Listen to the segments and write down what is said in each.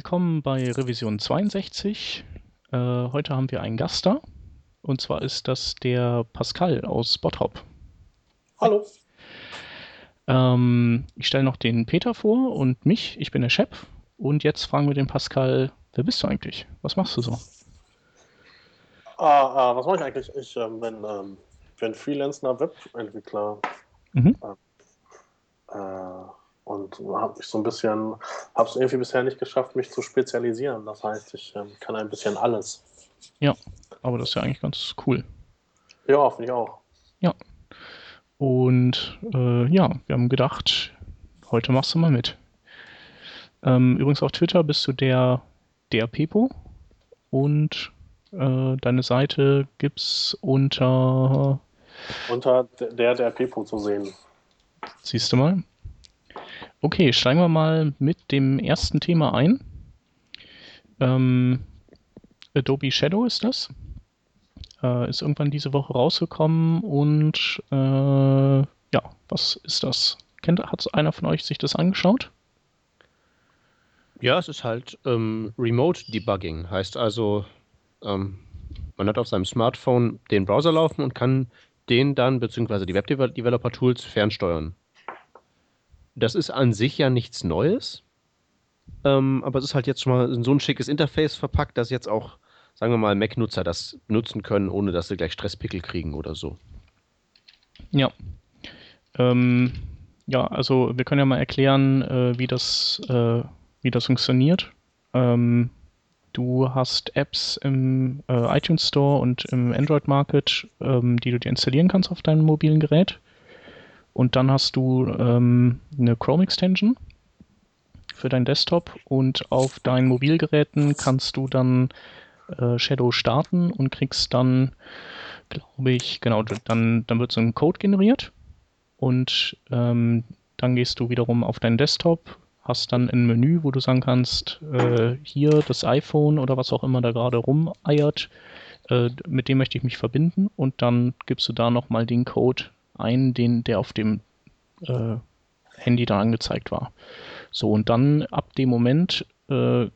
willkommen bei Revision 62. Äh, heute haben wir einen Gast da. Und zwar ist das der Pascal aus Bottrop. Hallo. Ähm, ich stelle noch den Peter vor und mich. Ich bin der Chef. Und jetzt fragen wir den Pascal, wer bist du eigentlich? Was machst du so? Ah, ah, was mache ich eigentlich? Ich ähm, bin, ähm, bin freelancender Webentwickler. Mhm. Äh, und habe ich so ein bisschen, habe es irgendwie bisher nicht geschafft, mich zu spezialisieren. Das heißt, ich ähm, kann ein bisschen alles. Ja, aber das ist ja eigentlich ganz cool. Ja, finde ich auch. Ja. Und äh, ja, wir haben gedacht, heute machst du mal mit. Ähm, übrigens auf Twitter bist du der, der Pepo und äh, deine Seite gibt's unter unter der der Pepo zu sehen. Siehst du mal. Okay, steigen wir mal mit dem ersten Thema ein. Ähm, Adobe Shadow ist das. Äh, ist irgendwann diese Woche rausgekommen und äh, ja, was ist das? Kennt, hat einer von euch sich das angeschaut? Ja, es ist halt ähm, Remote Debugging. Heißt also, ähm, man hat auf seinem Smartphone den Browser laufen und kann den dann, beziehungsweise die Web-Developer-Tools fernsteuern. Das ist an sich ja nichts Neues, ähm, aber es ist halt jetzt schon mal in so ein schickes Interface verpackt, dass jetzt auch, sagen wir mal, Mac-Nutzer das nutzen können, ohne dass sie gleich Stresspickel kriegen oder so. Ja. Ähm, ja, also wir können ja mal erklären, äh, wie, das, äh, wie das funktioniert. Ähm, du hast Apps im äh, iTunes Store und im Android Market, ähm, die du dir installieren kannst auf deinem mobilen Gerät. Und dann hast du ähm, eine Chrome Extension für deinen Desktop und auf deinen Mobilgeräten kannst du dann äh, Shadow starten und kriegst dann, glaube ich, genau, dann, dann wird so ein Code generiert und ähm, dann gehst du wiederum auf deinen Desktop, hast dann ein Menü, wo du sagen kannst, äh, hier das iPhone oder was auch immer da gerade rumeiert, äh, mit dem möchte ich mich verbinden und dann gibst du da nochmal den Code ein, den, der auf dem äh, Handy dann angezeigt war. So, und dann ab dem Moment äh,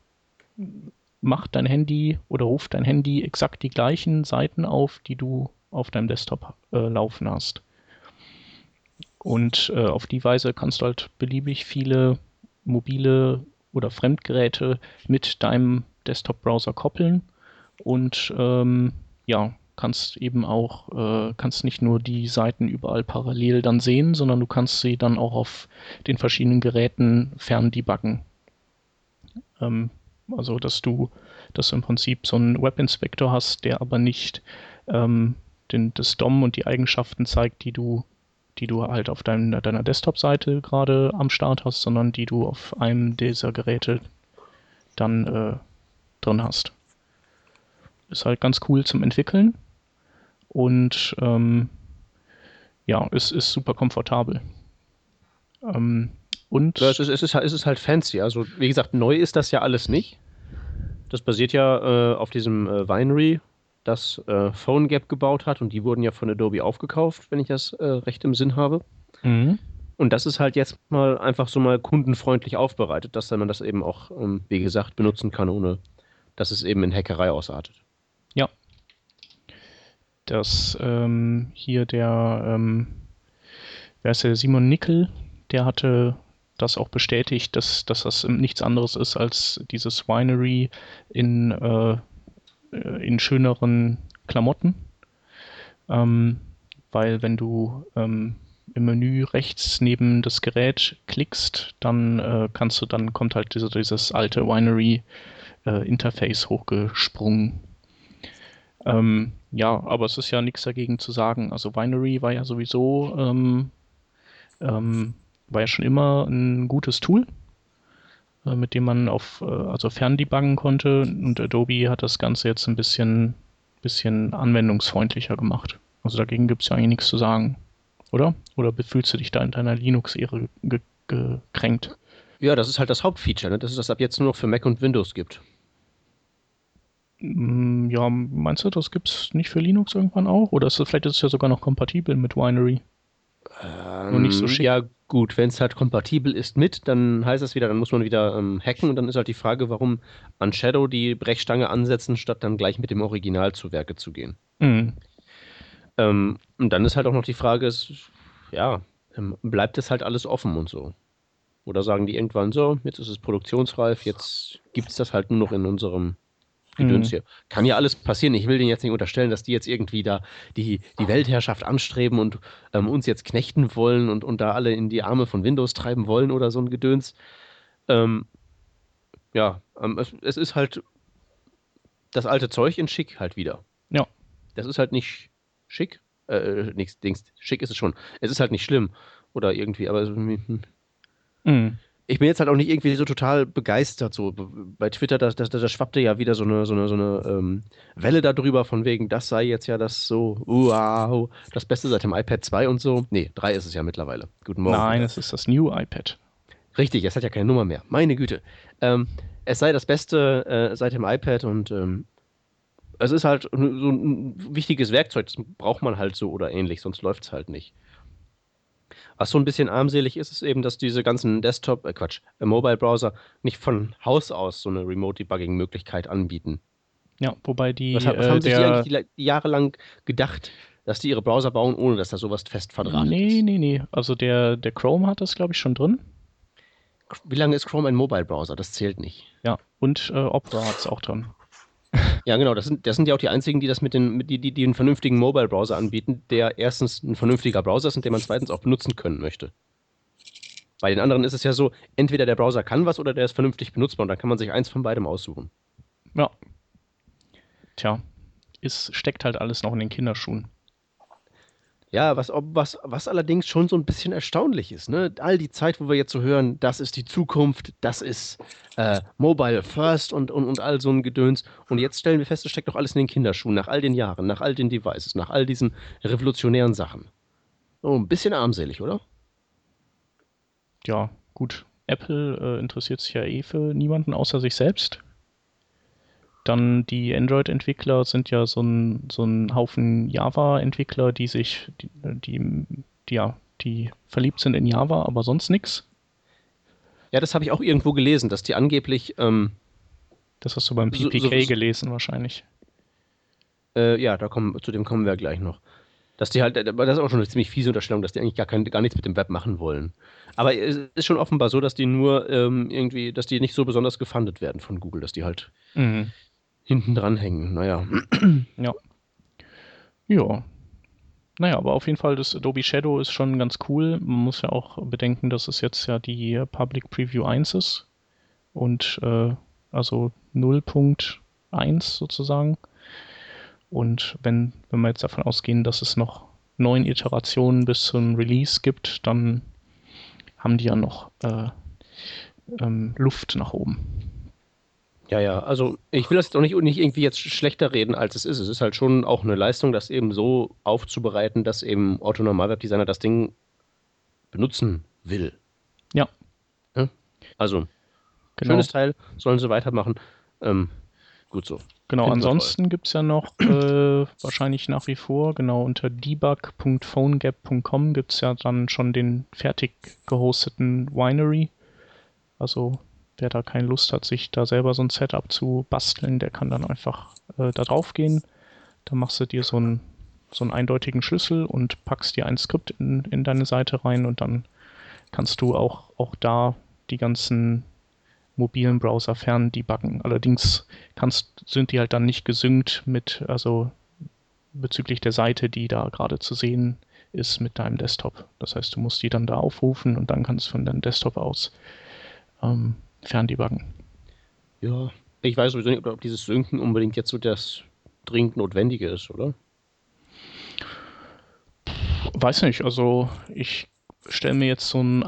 macht dein Handy oder ruft dein Handy exakt die gleichen Seiten auf, die du auf deinem Desktop äh, laufen hast. Und äh, auf die Weise kannst du halt beliebig viele mobile oder Fremdgeräte mit deinem Desktop-Browser koppeln und ähm, ja, kannst eben auch, äh, kannst nicht nur die Seiten überall parallel dann sehen, sondern du kannst sie dann auch auf den verschiedenen Geräten fern debuggen. Ähm, also, dass du, dass du im Prinzip so einen Webinspektor hast, der aber nicht ähm, den, das DOM und die Eigenschaften zeigt, die du, die du halt auf dein, deiner Desktop-Seite gerade am Start hast, sondern die du auf einem dieser Geräte dann äh, drin hast. Ist halt ganz cool zum Entwickeln und ähm, ja, es ist super komfortabel. Ähm, und ja, es, ist, es, ist, es ist halt fancy. Also, wie gesagt, neu ist das ja alles nicht. Das basiert ja äh, auf diesem äh, Winery, das äh, PhoneGap gebaut hat und die wurden ja von Adobe aufgekauft, wenn ich das äh, recht im Sinn habe. Mhm. Und das ist halt jetzt mal einfach so mal kundenfreundlich aufbereitet, dass man das eben auch, ähm, wie gesagt, benutzen kann, ohne dass es eben in Hackerei ausartet dass ähm, hier der, ähm, wer ist der, Simon Nickel, der hatte das auch bestätigt, dass, dass das nichts anderes ist als dieses Winery in, äh, in schöneren Klamotten. Ähm, weil wenn du ähm, im Menü rechts neben das Gerät klickst, dann äh, kannst du, dann kommt halt diese, dieses alte Winery äh, Interface hochgesprungen. Ähm, ja, aber es ist ja nichts dagegen zu sagen. Also Binary war ja sowieso, ähm, ähm, war ja schon immer ein gutes Tool, äh, mit dem man auf, äh, also ferndebuggen konnte und Adobe hat das Ganze jetzt ein bisschen, bisschen anwendungsfreundlicher gemacht. Also dagegen gibt es ja eigentlich nichts zu sagen, oder? Oder fühlst du dich da in deiner Linux-Ehre gekränkt? Ja, das ist halt das Hauptfeature, ne? dass es das ab jetzt nur noch für Mac und Windows gibt. Mm, ja, meinst du, das gibt es nicht für Linux irgendwann auch? Oder ist das, vielleicht ist es ja sogar noch kompatibel mit Winery? Ähm, Nur nicht so schick. Ja, Gut, wenn es halt kompatibel ist mit, dann heißt das wieder, dann muss man wieder ähm, hacken und dann ist halt die Frage, warum an Shadow die Brechstange ansetzen, statt dann gleich mit dem Original zu Werke zu gehen. Mhm. Ähm, und dann ist halt auch noch die Frage, ist, ja, ähm, bleibt es halt alles offen und so. Oder sagen die irgendwann so, jetzt ist es produktionsreif, jetzt gibt es das halt nur noch in unserem Gedöns mhm. hier. Kann ja alles passieren. Ich will denen jetzt nicht unterstellen, dass die jetzt irgendwie da die, die Weltherrschaft anstreben und ähm, uns jetzt knechten wollen und, und da alle in die Arme von Windows treiben wollen oder so ein Gedöns. Ähm, ja, ähm, es, es, ist halt das alte Zeug in schick halt wieder. Ja. Das ist halt nicht schick. Äh, nichts, Dings, schick ist es schon. Es ist halt nicht schlimm oder irgendwie, aber. Hm. Mhm ich bin jetzt halt auch nicht irgendwie so total begeistert. So bei Twitter, da, da, da schwappte ja wieder so eine, so eine, so eine ähm, Welle darüber, von wegen, das sei jetzt ja das so, wow, das Beste seit dem iPad 2 und so. Nee, 3 ist es ja mittlerweile. Guten Morgen. Nein, es ist das New iPad. Richtig, es hat ja keine Nummer mehr. Meine Güte. Ähm, es sei das Beste äh, seit dem iPad und ähm, es ist halt so ein wichtiges Werkzeug, das braucht man halt so oder ähnlich, sonst läuft es halt nicht. Was so ein bisschen armselig ist, ist eben, dass diese ganzen Desktop, äh Quatsch, äh, Mobile-Browser nicht von Haus aus so eine Remote-Debugging-Möglichkeit anbieten. Ja, wobei die. Was, was äh, haben sich der, die eigentlich die jahrelang gedacht, dass die ihre Browser bauen, ohne dass da sowas fest verdrahtet nee, ist? Nee, nee, nee. Also der, der Chrome hat das, glaube ich, schon drin. Wie lange ist Chrome ein Mobile-Browser? Das zählt nicht. Ja, und äh, Opera hat es auch drin. Ja, genau. Das sind, das sind ja auch die einzigen, die das mit den, mit die, die, die einen vernünftigen Mobile-Browser anbieten, der erstens ein vernünftiger Browser ist und den man zweitens auch benutzen können möchte. Bei den anderen ist es ja so, entweder der Browser kann was oder der ist vernünftig benutzbar und dann kann man sich eins von beidem aussuchen. Ja. Tja, es steckt halt alles noch in den Kinderschuhen. Ja, was, was, was allerdings schon so ein bisschen erstaunlich ist. Ne? All die Zeit, wo wir jetzt so hören, das ist die Zukunft, das ist äh, Mobile First und, und, und all so ein Gedöns. Und jetzt stellen wir fest, es steckt doch alles in den Kinderschuhen, nach all den Jahren, nach all den Devices, nach all diesen revolutionären Sachen. Oh, ein bisschen armselig, oder? Ja, gut. Apple äh, interessiert sich ja eh für niemanden außer sich selbst. Dann die Android-Entwickler sind ja so ein, so ein Haufen Java-Entwickler, die sich, die, die, ja, die verliebt sind in Java, aber sonst nichts. Ja, das habe ich auch irgendwo gelesen, dass die angeblich. Ähm, das hast du beim PPK so, so, gelesen wahrscheinlich. Äh, ja, da kommen, zu dem kommen wir gleich noch. Dass die halt, das ist auch schon eine ziemlich fiese Unterstellung, dass die eigentlich gar, kein, gar nichts mit dem Web machen wollen. Aber es ist schon offenbar so, dass die nur ähm, irgendwie, dass die nicht so besonders gefundet werden von Google, dass die halt mhm hinten dran hängen. Naja. Ja. Ja. Naja, aber auf jeden Fall, das Adobe Shadow ist schon ganz cool. Man muss ja auch bedenken, dass es jetzt ja die Public Preview 1 ist. Und äh, also 0.1 sozusagen. Und wenn, wenn wir jetzt davon ausgehen, dass es noch neun Iterationen bis zum Release gibt, dann haben die ja noch äh, ähm, Luft nach oben. Ja, ja, also ich will das jetzt auch nicht, nicht irgendwie jetzt schlechter reden, als es ist. Es ist halt schon auch eine Leistung, das eben so aufzubereiten, dass eben Otto Normalwebdesigner das Ding benutzen will. Ja. ja? Also, genau. schönes Teil, sollen sie weitermachen. Ähm, gut so. Genau, Finden ansonsten gibt es ja noch äh, wahrscheinlich nach wie vor, genau unter debug.phonegap.com gibt es ja dann schon den fertig gehosteten Winery. Also Wer da keine Lust hat, sich da selber so ein Setup zu basteln, der kann dann einfach äh, da drauf gehen. Da machst du dir so, ein, so einen eindeutigen Schlüssel und packst dir ein Skript in, in deine Seite rein und dann kannst du auch, auch da die ganzen mobilen Browser fern debuggen. Allerdings kannst, sind die halt dann nicht gesynkt mit, also bezüglich der Seite, die da gerade zu sehen ist mit deinem Desktop. Das heißt, du musst die dann da aufrufen und dann kannst du von deinem Desktop aus ähm, ferndebuggen. Ja, ich weiß sowieso nicht, ob dieses Synken unbedingt jetzt so das dringend Notwendige ist, oder? Weiß nicht, also ich stelle mir jetzt so ein,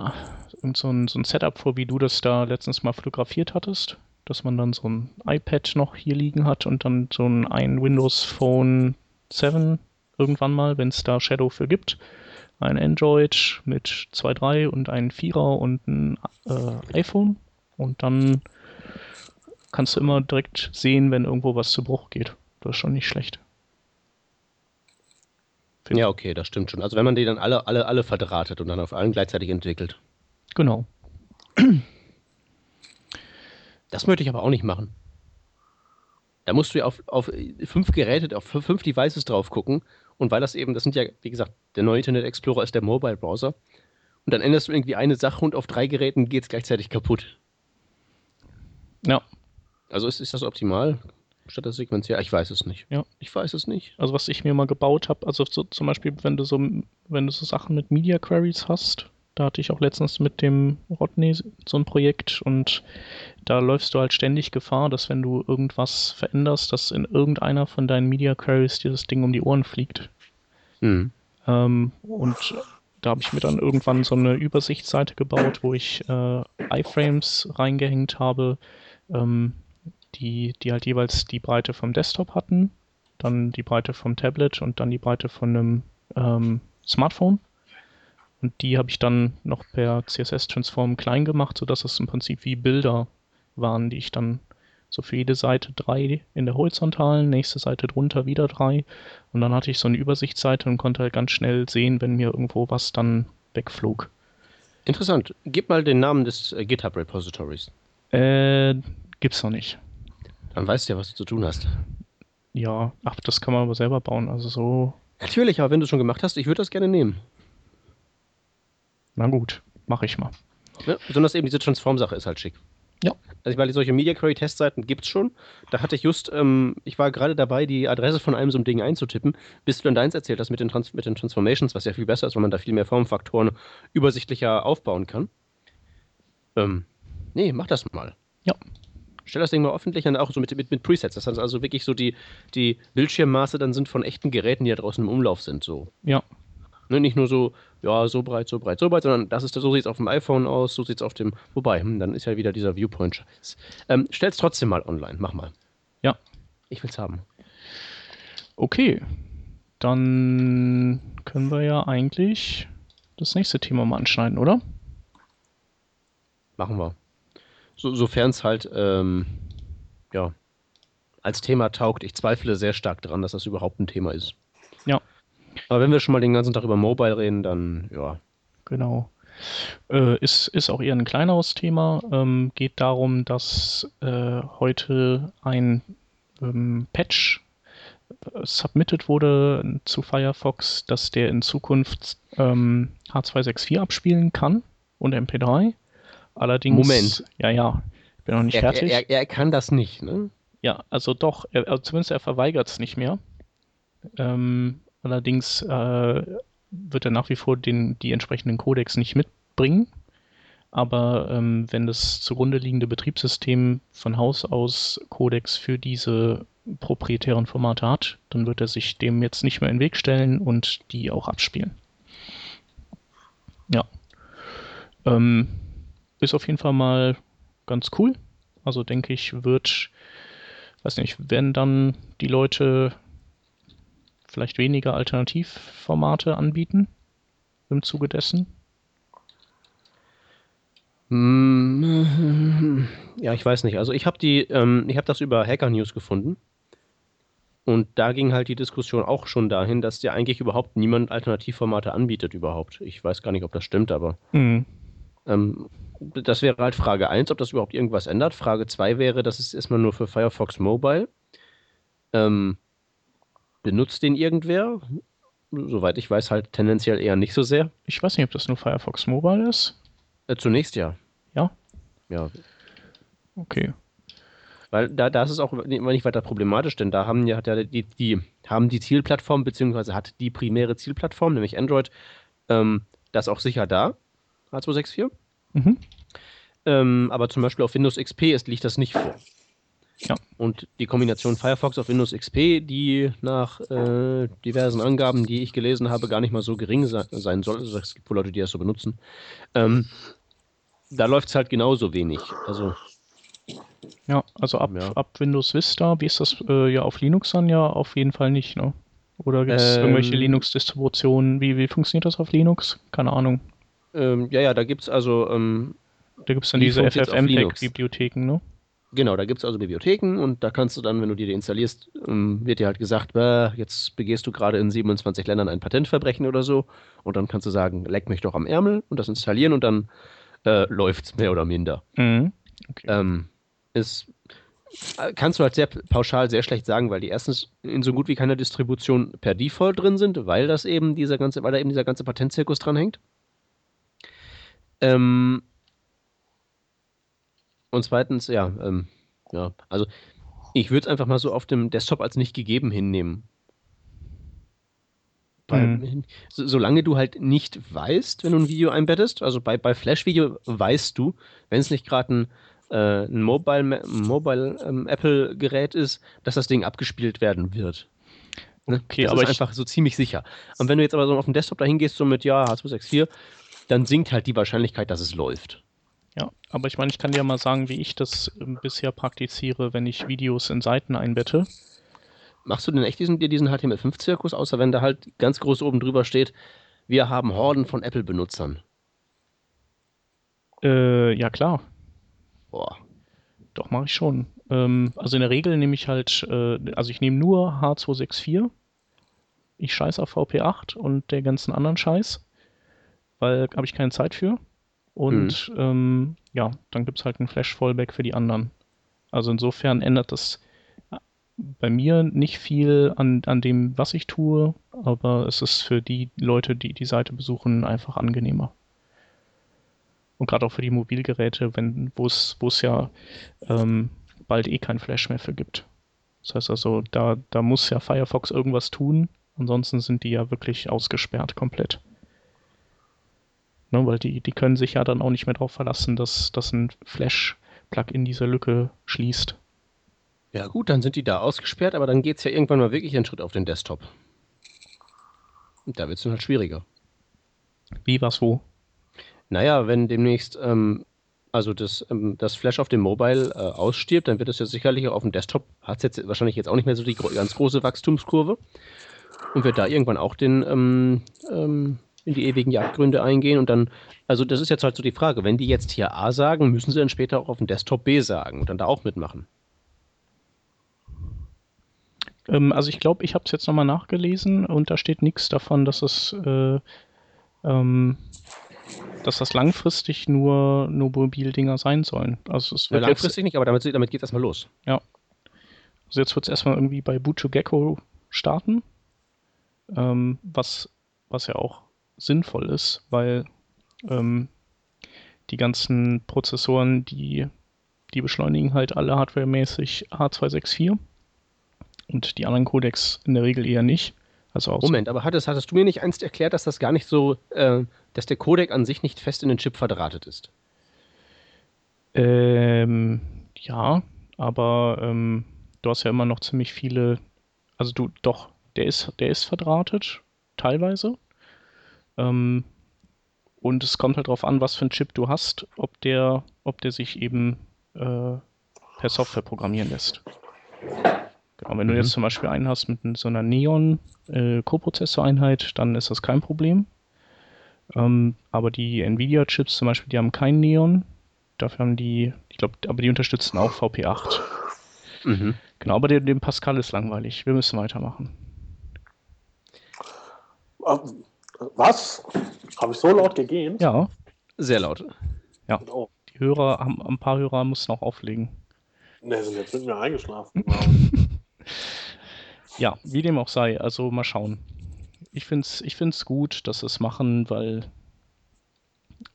so, ein, so ein Setup vor, wie du das da letztens mal fotografiert hattest, dass man dann so ein iPad noch hier liegen hat und dann so ein, ein Windows Phone 7 irgendwann mal, wenn es da Shadow für gibt, ein Android mit 2.3 und ein 4er und ein äh, iPhone und dann kannst du immer direkt sehen, wenn irgendwo was zu Bruch geht. Das ist schon nicht schlecht. Ja, okay, das stimmt schon. Also wenn man die dann alle, alle, alle verdrahtet und dann auf allen gleichzeitig entwickelt. Genau. Das möchte ich aber auch nicht machen. Da musst du ja auf, auf fünf Geräte, auf fünf Devices drauf gucken. Und weil das eben, das sind ja, wie gesagt, der neue Internet Explorer ist der Mobile Browser. Und dann änderst du irgendwie eine Sache und auf drei Geräten geht es gleichzeitig kaputt. Ja. Also ist, ist das optimal? Statt das sequenziell? Ich weiß es nicht. Ja. Ich weiß es nicht. Also was ich mir mal gebaut habe, also so, zum Beispiel, wenn du so, wenn du so Sachen mit Media Queries hast, da hatte ich auch letztens mit dem Rodney so ein Projekt und da läufst du halt ständig Gefahr, dass wenn du irgendwas veränderst, dass in irgendeiner von deinen Media Queries dir das Ding um die Ohren fliegt. Mhm. Ähm, und da habe ich mir dann irgendwann so eine Übersichtsseite gebaut, wo ich äh, iFrames reingehängt habe, ähm, die, die halt jeweils die Breite vom Desktop hatten, dann die Breite vom Tablet und dann die Breite von einem ähm, Smartphone. Und die habe ich dann noch per CSS-Transform klein gemacht, sodass es im Prinzip wie Bilder waren, die ich dann so für jede Seite drei in der horizontalen, nächste Seite drunter wieder drei. Und dann hatte ich so eine Übersichtsseite und konnte halt ganz schnell sehen, wenn mir irgendwo was dann wegflog. Interessant. Gib mal den Namen des äh, GitHub-Repositories. Äh, gibt's noch nicht. Dann weißt du ja, was du zu tun hast. Ja, ach, das kann man aber selber bauen. Also so. Natürlich, aber wenn du es schon gemacht hast, ich würde das gerne nehmen. Na gut, mache ich mal. Ja, besonders eben diese Transform-Sache ist halt schick. Ja. Also ich meine, solche Media Query Testseiten gibt es schon. Da hatte ich just, ähm, ich war gerade dabei, die Adresse von einem so einem Ding einzutippen, bis du dann deins erzählt hast mit den, Trans mit den Transformations, was ja viel besser ist, weil man da viel mehr Formfaktoren übersichtlicher aufbauen kann. Ähm, nee, mach das mal. Ja. Stell das Ding mal öffentlich dann auch so mit, mit, mit Presets, das also wirklich so die, die Bildschirmmaße dann sind von echten Geräten, die da draußen im Umlauf sind. So. Ja. Ne, nicht nur so, ja, so breit, so breit, so breit, sondern das ist, so sieht es auf dem iPhone aus, so sieht es auf dem. Wobei, hm, dann ist ja wieder dieser Viewpoint-Scheiß. Ähm, stell's trotzdem mal online, mach mal. Ja. Ich will's haben. Okay. Dann können wir ja eigentlich das nächste Thema mal anschneiden, oder? Machen wir. So, Sofern es halt, ähm, ja, als Thema taugt. Ich zweifle sehr stark daran, dass das überhaupt ein Thema ist. Ja. Aber wenn wir schon mal den ganzen Tag über Mobile reden, dann ja. Genau. Äh, ist, ist auch eher ein kleineres Thema. Ähm, geht darum, dass äh, heute ein ähm, Patch äh, submitted wurde zu Firefox, dass der in Zukunft ähm, H264 abspielen kann und MP3. Allerdings. Moment. Ja, ja. Ich bin noch nicht er, fertig. Er, er, er, kann das nicht, ne? Ja, also doch. Er, also zumindest er verweigert es nicht mehr. Ähm, Allerdings äh, wird er nach wie vor den, die entsprechenden Codecs nicht mitbringen. Aber ähm, wenn das zugrunde liegende Betriebssystem von Haus aus Codecs für diese proprietären Formate hat, dann wird er sich dem jetzt nicht mehr in den Weg stellen und die auch abspielen. Ja. Ähm, ist auf jeden Fall mal ganz cool. Also denke ich, wird, weiß nicht, wenn dann die Leute vielleicht weniger Alternativformate anbieten im Zuge dessen? Hm, ja, ich weiß nicht. Also ich habe die, ähm, ich habe das über Hacker News gefunden. Und da ging halt die Diskussion auch schon dahin, dass dir eigentlich überhaupt niemand Alternativformate anbietet überhaupt. Ich weiß gar nicht, ob das stimmt, aber mhm. ähm, das wäre halt Frage 1, ob das überhaupt irgendwas ändert. Frage 2 wäre, das ist erstmal nur für Firefox Mobile. Ähm, Benutzt den irgendwer? Soweit ich weiß, halt tendenziell eher nicht so sehr. Ich weiß nicht, ob das nur Firefox Mobile ist. Äh, zunächst ja. Ja? Ja. Okay. Weil da, da ist es auch nicht weiter problematisch, denn da haben ja die, die, haben die Zielplattform, beziehungsweise hat die primäre Zielplattform, nämlich Android, ähm, das auch sicher da, H264. Mhm. Ähm, aber zum Beispiel auf Windows XP ist, liegt das nicht vor. Ja. Und die Kombination Firefox auf Windows XP, die nach äh, diversen Angaben, die ich gelesen habe, gar nicht mal so gering sein soll, also es gibt wohl Leute, die das so benutzen, ähm, da läuft es halt genauso wenig. Also ja, also ab, ja. ab Windows Vista, wie ist das äh, ja auf Linux dann ja auf jeden Fall nicht, ne? Oder gibt es ähm, irgendwelche Linux-Distributionen? Wie, wie funktioniert das auf Linux? Keine Ahnung. Ähm, ja, ja, da gibt es also. Ähm, da gibt es dann diese FFmpeg-Bibliotheken, ne? Genau, da gibt es also Bibliotheken und da kannst du dann, wenn du dir die installierst, ähm, wird dir halt gesagt, jetzt begehst du gerade in 27 Ländern ein Patentverbrechen oder so. Und dann kannst du sagen, leck mich doch am Ärmel und das installieren und dann äh, läuft es mehr oder minder. Mhm. Okay. Ähm, ist, äh, kannst du halt sehr pauschal sehr schlecht sagen, weil die erstens in so gut wie keiner Distribution per Default drin sind, weil das eben dieser ganze, weil da eben dieser ganze Patentzirkus dranhängt. Ähm, und zweitens, ja, ähm, ja, also ich würde es einfach mal so auf dem Desktop als nicht gegeben hinnehmen. Weil, mhm. so, solange du halt nicht weißt, wenn du ein Video einbettest, also bei, bei Flash-Video weißt du, wenn es nicht gerade ein, äh, ein Mobile, Mobile ähm, Apple-Gerät ist, dass das Ding abgespielt werden wird. Ne? Okay, das aber ist einfach so ziemlich sicher. Und wenn du jetzt aber so auf dem Desktop dahin gehst, so mit ja, H264, dann sinkt halt die Wahrscheinlichkeit, dass es läuft. Ja, aber ich meine, ich kann dir mal sagen, wie ich das ähm, bisher praktiziere, wenn ich Videos in Seiten einbette. Machst du denn echt diesen, diesen HTML5-Zirkus, außer wenn da halt ganz groß oben drüber steht, wir haben Horden von Apple-Benutzern? Äh, ja, klar. Boah. Doch, mache ich schon. Ähm, also in der Regel nehme ich halt, äh, also ich nehme nur H264. Ich scheiße auf VP8 und der ganzen anderen Scheiß, weil habe ich keine Zeit für. Und mhm. ähm, ja, dann gibt es halt ein Flash-Fallback für die anderen. Also insofern ändert das äh, bei mir nicht viel an, an dem, was ich tue, aber es ist für die Leute, die die Seite besuchen, einfach angenehmer. Und gerade auch für die Mobilgeräte, wo es ja ähm, bald eh kein Flash mehr für gibt. Das heißt also, da, da muss ja Firefox irgendwas tun, ansonsten sind die ja wirklich ausgesperrt komplett. Ne, weil die, die können sich ja dann auch nicht mehr darauf verlassen, dass, dass ein Flash-Plugin diese Lücke schließt. Ja gut, dann sind die da ausgesperrt, aber dann geht es ja irgendwann mal wirklich einen Schritt auf den Desktop. Und da wird es dann halt schwieriger. Wie, was, wo? Naja, wenn demnächst ähm, also das, ähm, das Flash auf dem Mobile äh, ausstirbt, dann wird es ja sicherlich auch auf dem Desktop, hat es jetzt wahrscheinlich jetzt auch nicht mehr so die ganz große Wachstumskurve und wird da irgendwann auch den ähm, ähm, in die ewigen Jagdgründe eingehen und dann, also das ist jetzt halt so die Frage, wenn die jetzt hier A sagen, müssen sie dann später auch auf dem Desktop B sagen und dann da auch mitmachen. Ähm, also ich glaube, ich habe es jetzt nochmal nachgelesen und da steht nichts davon, dass es äh, ähm, dass das langfristig nur, nur Mobildinger sein sollen. Also es ja, langfristig nicht, aber damit, damit geht es erstmal los. Ja. Also jetzt wird es erstmal irgendwie bei Bucho Gecko starten, ähm, was, was ja auch sinnvoll ist, weil ähm, die ganzen Prozessoren, die, die beschleunigen halt alle hardwaremäßig H264 und die anderen Codecs in der Regel eher nicht. Also Moment, aber hattest, hattest du mir nicht einst erklärt, dass das gar nicht so, äh, dass der Codec an sich nicht fest in den Chip verdrahtet ist? Ähm, ja, aber ähm, du hast ja immer noch ziemlich viele, also du, doch, der ist, der ist verdrahtet, teilweise. Ähm, und es kommt halt darauf an, was für ein Chip du hast, ob der, ob der sich eben äh, per Software programmieren lässt. Genau, wenn mhm. du jetzt zum Beispiel einen hast mit so einer Neon äh, Co-Prozessor-Einheit, dann ist das kein Problem. Ähm, aber die Nvidia-Chips zum Beispiel, die haben kein Neon. Dafür haben die, ich glaube, aber die unterstützen auch VP8. Mhm. Genau, aber dem, dem Pascal ist langweilig. Wir müssen weitermachen. Was? Habe ich so laut gegehen? Ja. Sehr laut. Ja. Oh. Die Hörer haben, ein paar Hörer mussten auch auflegen. Ne, sind jetzt mit mir eingeschlafen. ja, wie dem auch sei. Also mal schauen. Ich finde es ich find's gut, dass sie es machen, weil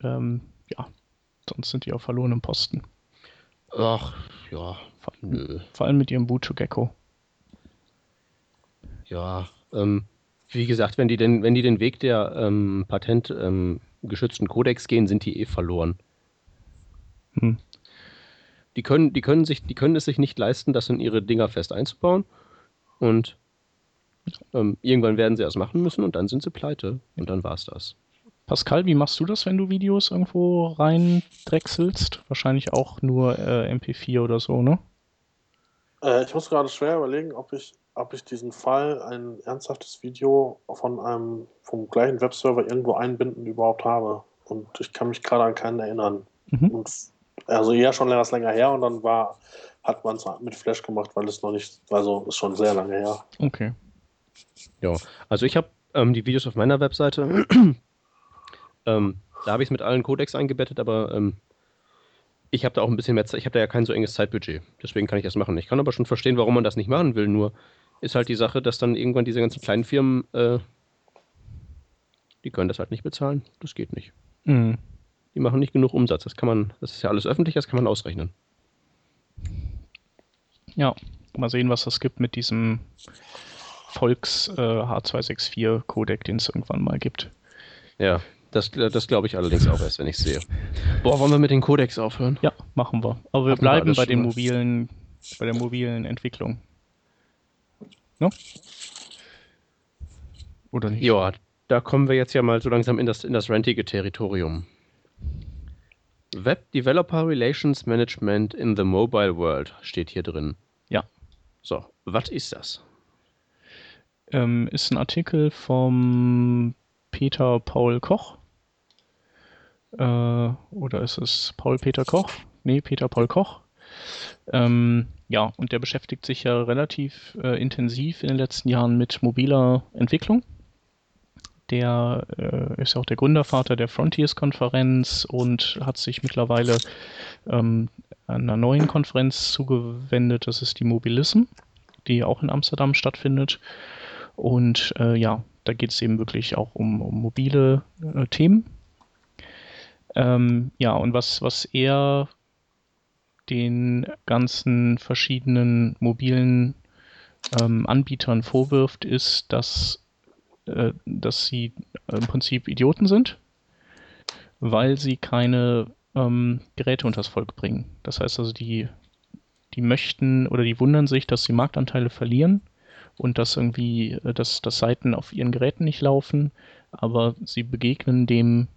ähm, ja, sonst sind die auf verlorenem Posten. Ach, ja, vor, nö. Vor allem mit ihrem Bucho Gecko. Ja, ähm, wie gesagt, wenn die den, wenn die den Weg der ähm, patentgeschützten ähm, Codex gehen, sind die eh verloren. Hm. Die können, die, können sich, die können es sich nicht leisten, das in ihre Dinger fest einzubauen. Und ähm, irgendwann werden sie es machen müssen und dann sind sie pleite. Und dann war es das. Pascal, wie machst du das, wenn du Videos irgendwo rein drechselst? Wahrscheinlich auch nur äh, MP4 oder so, ne? Äh, ich muss gerade schwer überlegen, ob ich, ob ich diesen Fall, ein ernsthaftes Video von einem vom gleichen Webserver irgendwo einbinden überhaupt habe. Und ich kann mich gerade an keinen erinnern. Mhm. Und Also ja, schon etwas länger her und dann war, hat man es mit Flash gemacht, weil es noch nicht, also ist schon sehr lange her. Okay. Ja, also ich habe ähm, die Videos auf meiner Webseite. ähm, da habe ich es mit allen Codecs eingebettet, aber ähm, ich habe da auch ein bisschen mehr Zeit, ich habe da ja kein so enges Zeitbudget. Deswegen kann ich das machen. Ich kann aber schon verstehen, warum man das nicht machen will. Nur ist halt die Sache, dass dann irgendwann diese ganzen kleinen Firmen, äh, die können das halt nicht bezahlen. Das geht nicht. Mhm. Die machen nicht genug Umsatz. Das kann man, das ist ja alles öffentlich, das kann man ausrechnen. Ja, mal sehen, was das gibt mit diesem Volks äh, H264 Codec, den es irgendwann mal gibt. Ja, das, das glaube ich allerdings auch erst, wenn ich es sehe. Boah, wollen wir mit den Codecs aufhören? Ja, machen wir. Aber wir Hatten bleiben wir bei den mobilen, bei der mobilen Entwicklung. No? Oder nicht? Ja, da kommen wir jetzt ja mal so langsam in das, in das rentige Territorium. Web Developer Relations Management in the Mobile World steht hier drin. Ja. So, was ist das? Ähm, ist ein Artikel vom Peter Paul Koch. Äh, oder ist es Paul Peter Koch? Nee, Peter Paul Koch. Ähm, ja, und der beschäftigt sich ja relativ äh, intensiv in den letzten Jahren mit mobiler Entwicklung. Der äh, ist auch der Gründervater der Frontiers-Konferenz und hat sich mittlerweile ähm, einer neuen Konferenz zugewendet. Das ist die Mobilism, die auch in Amsterdam stattfindet. Und äh, ja, da geht es eben wirklich auch um, um mobile äh, Themen. Ähm, ja, und was, was er den ganzen verschiedenen mobilen ähm, Anbietern vorwirft, ist, dass äh, dass sie im Prinzip Idioten sind, weil sie keine ähm, Geräte unters Volk bringen. Das heißt also, die, die möchten oder die wundern sich, dass sie Marktanteile verlieren und dass irgendwie, äh, dass, dass Seiten auf ihren Geräten nicht laufen, aber sie begegnen dem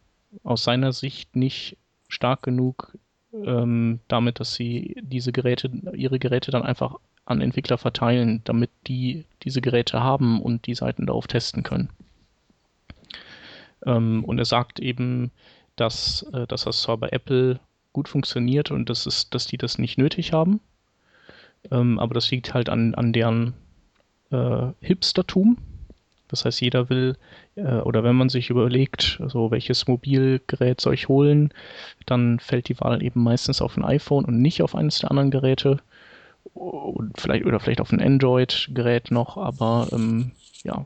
aus seiner Sicht nicht stark genug ähm, damit, dass sie diese Geräte, ihre Geräte dann einfach an Entwickler verteilen, damit die diese Geräte haben und die Seiten darauf testen können. Ähm, und er sagt eben, dass, äh, dass das zwar bei Apple gut funktioniert und dass, es, dass die das nicht nötig haben, ähm, aber das liegt halt an, an deren äh, Hipstertum. Das heißt, jeder will, äh, oder wenn man sich überlegt, also welches Mobilgerät soll ich holen, dann fällt die Wahl eben meistens auf ein iPhone und nicht auf eines der anderen Geräte. Und vielleicht oder vielleicht auf ein Android-Gerät noch, aber ähm, ja,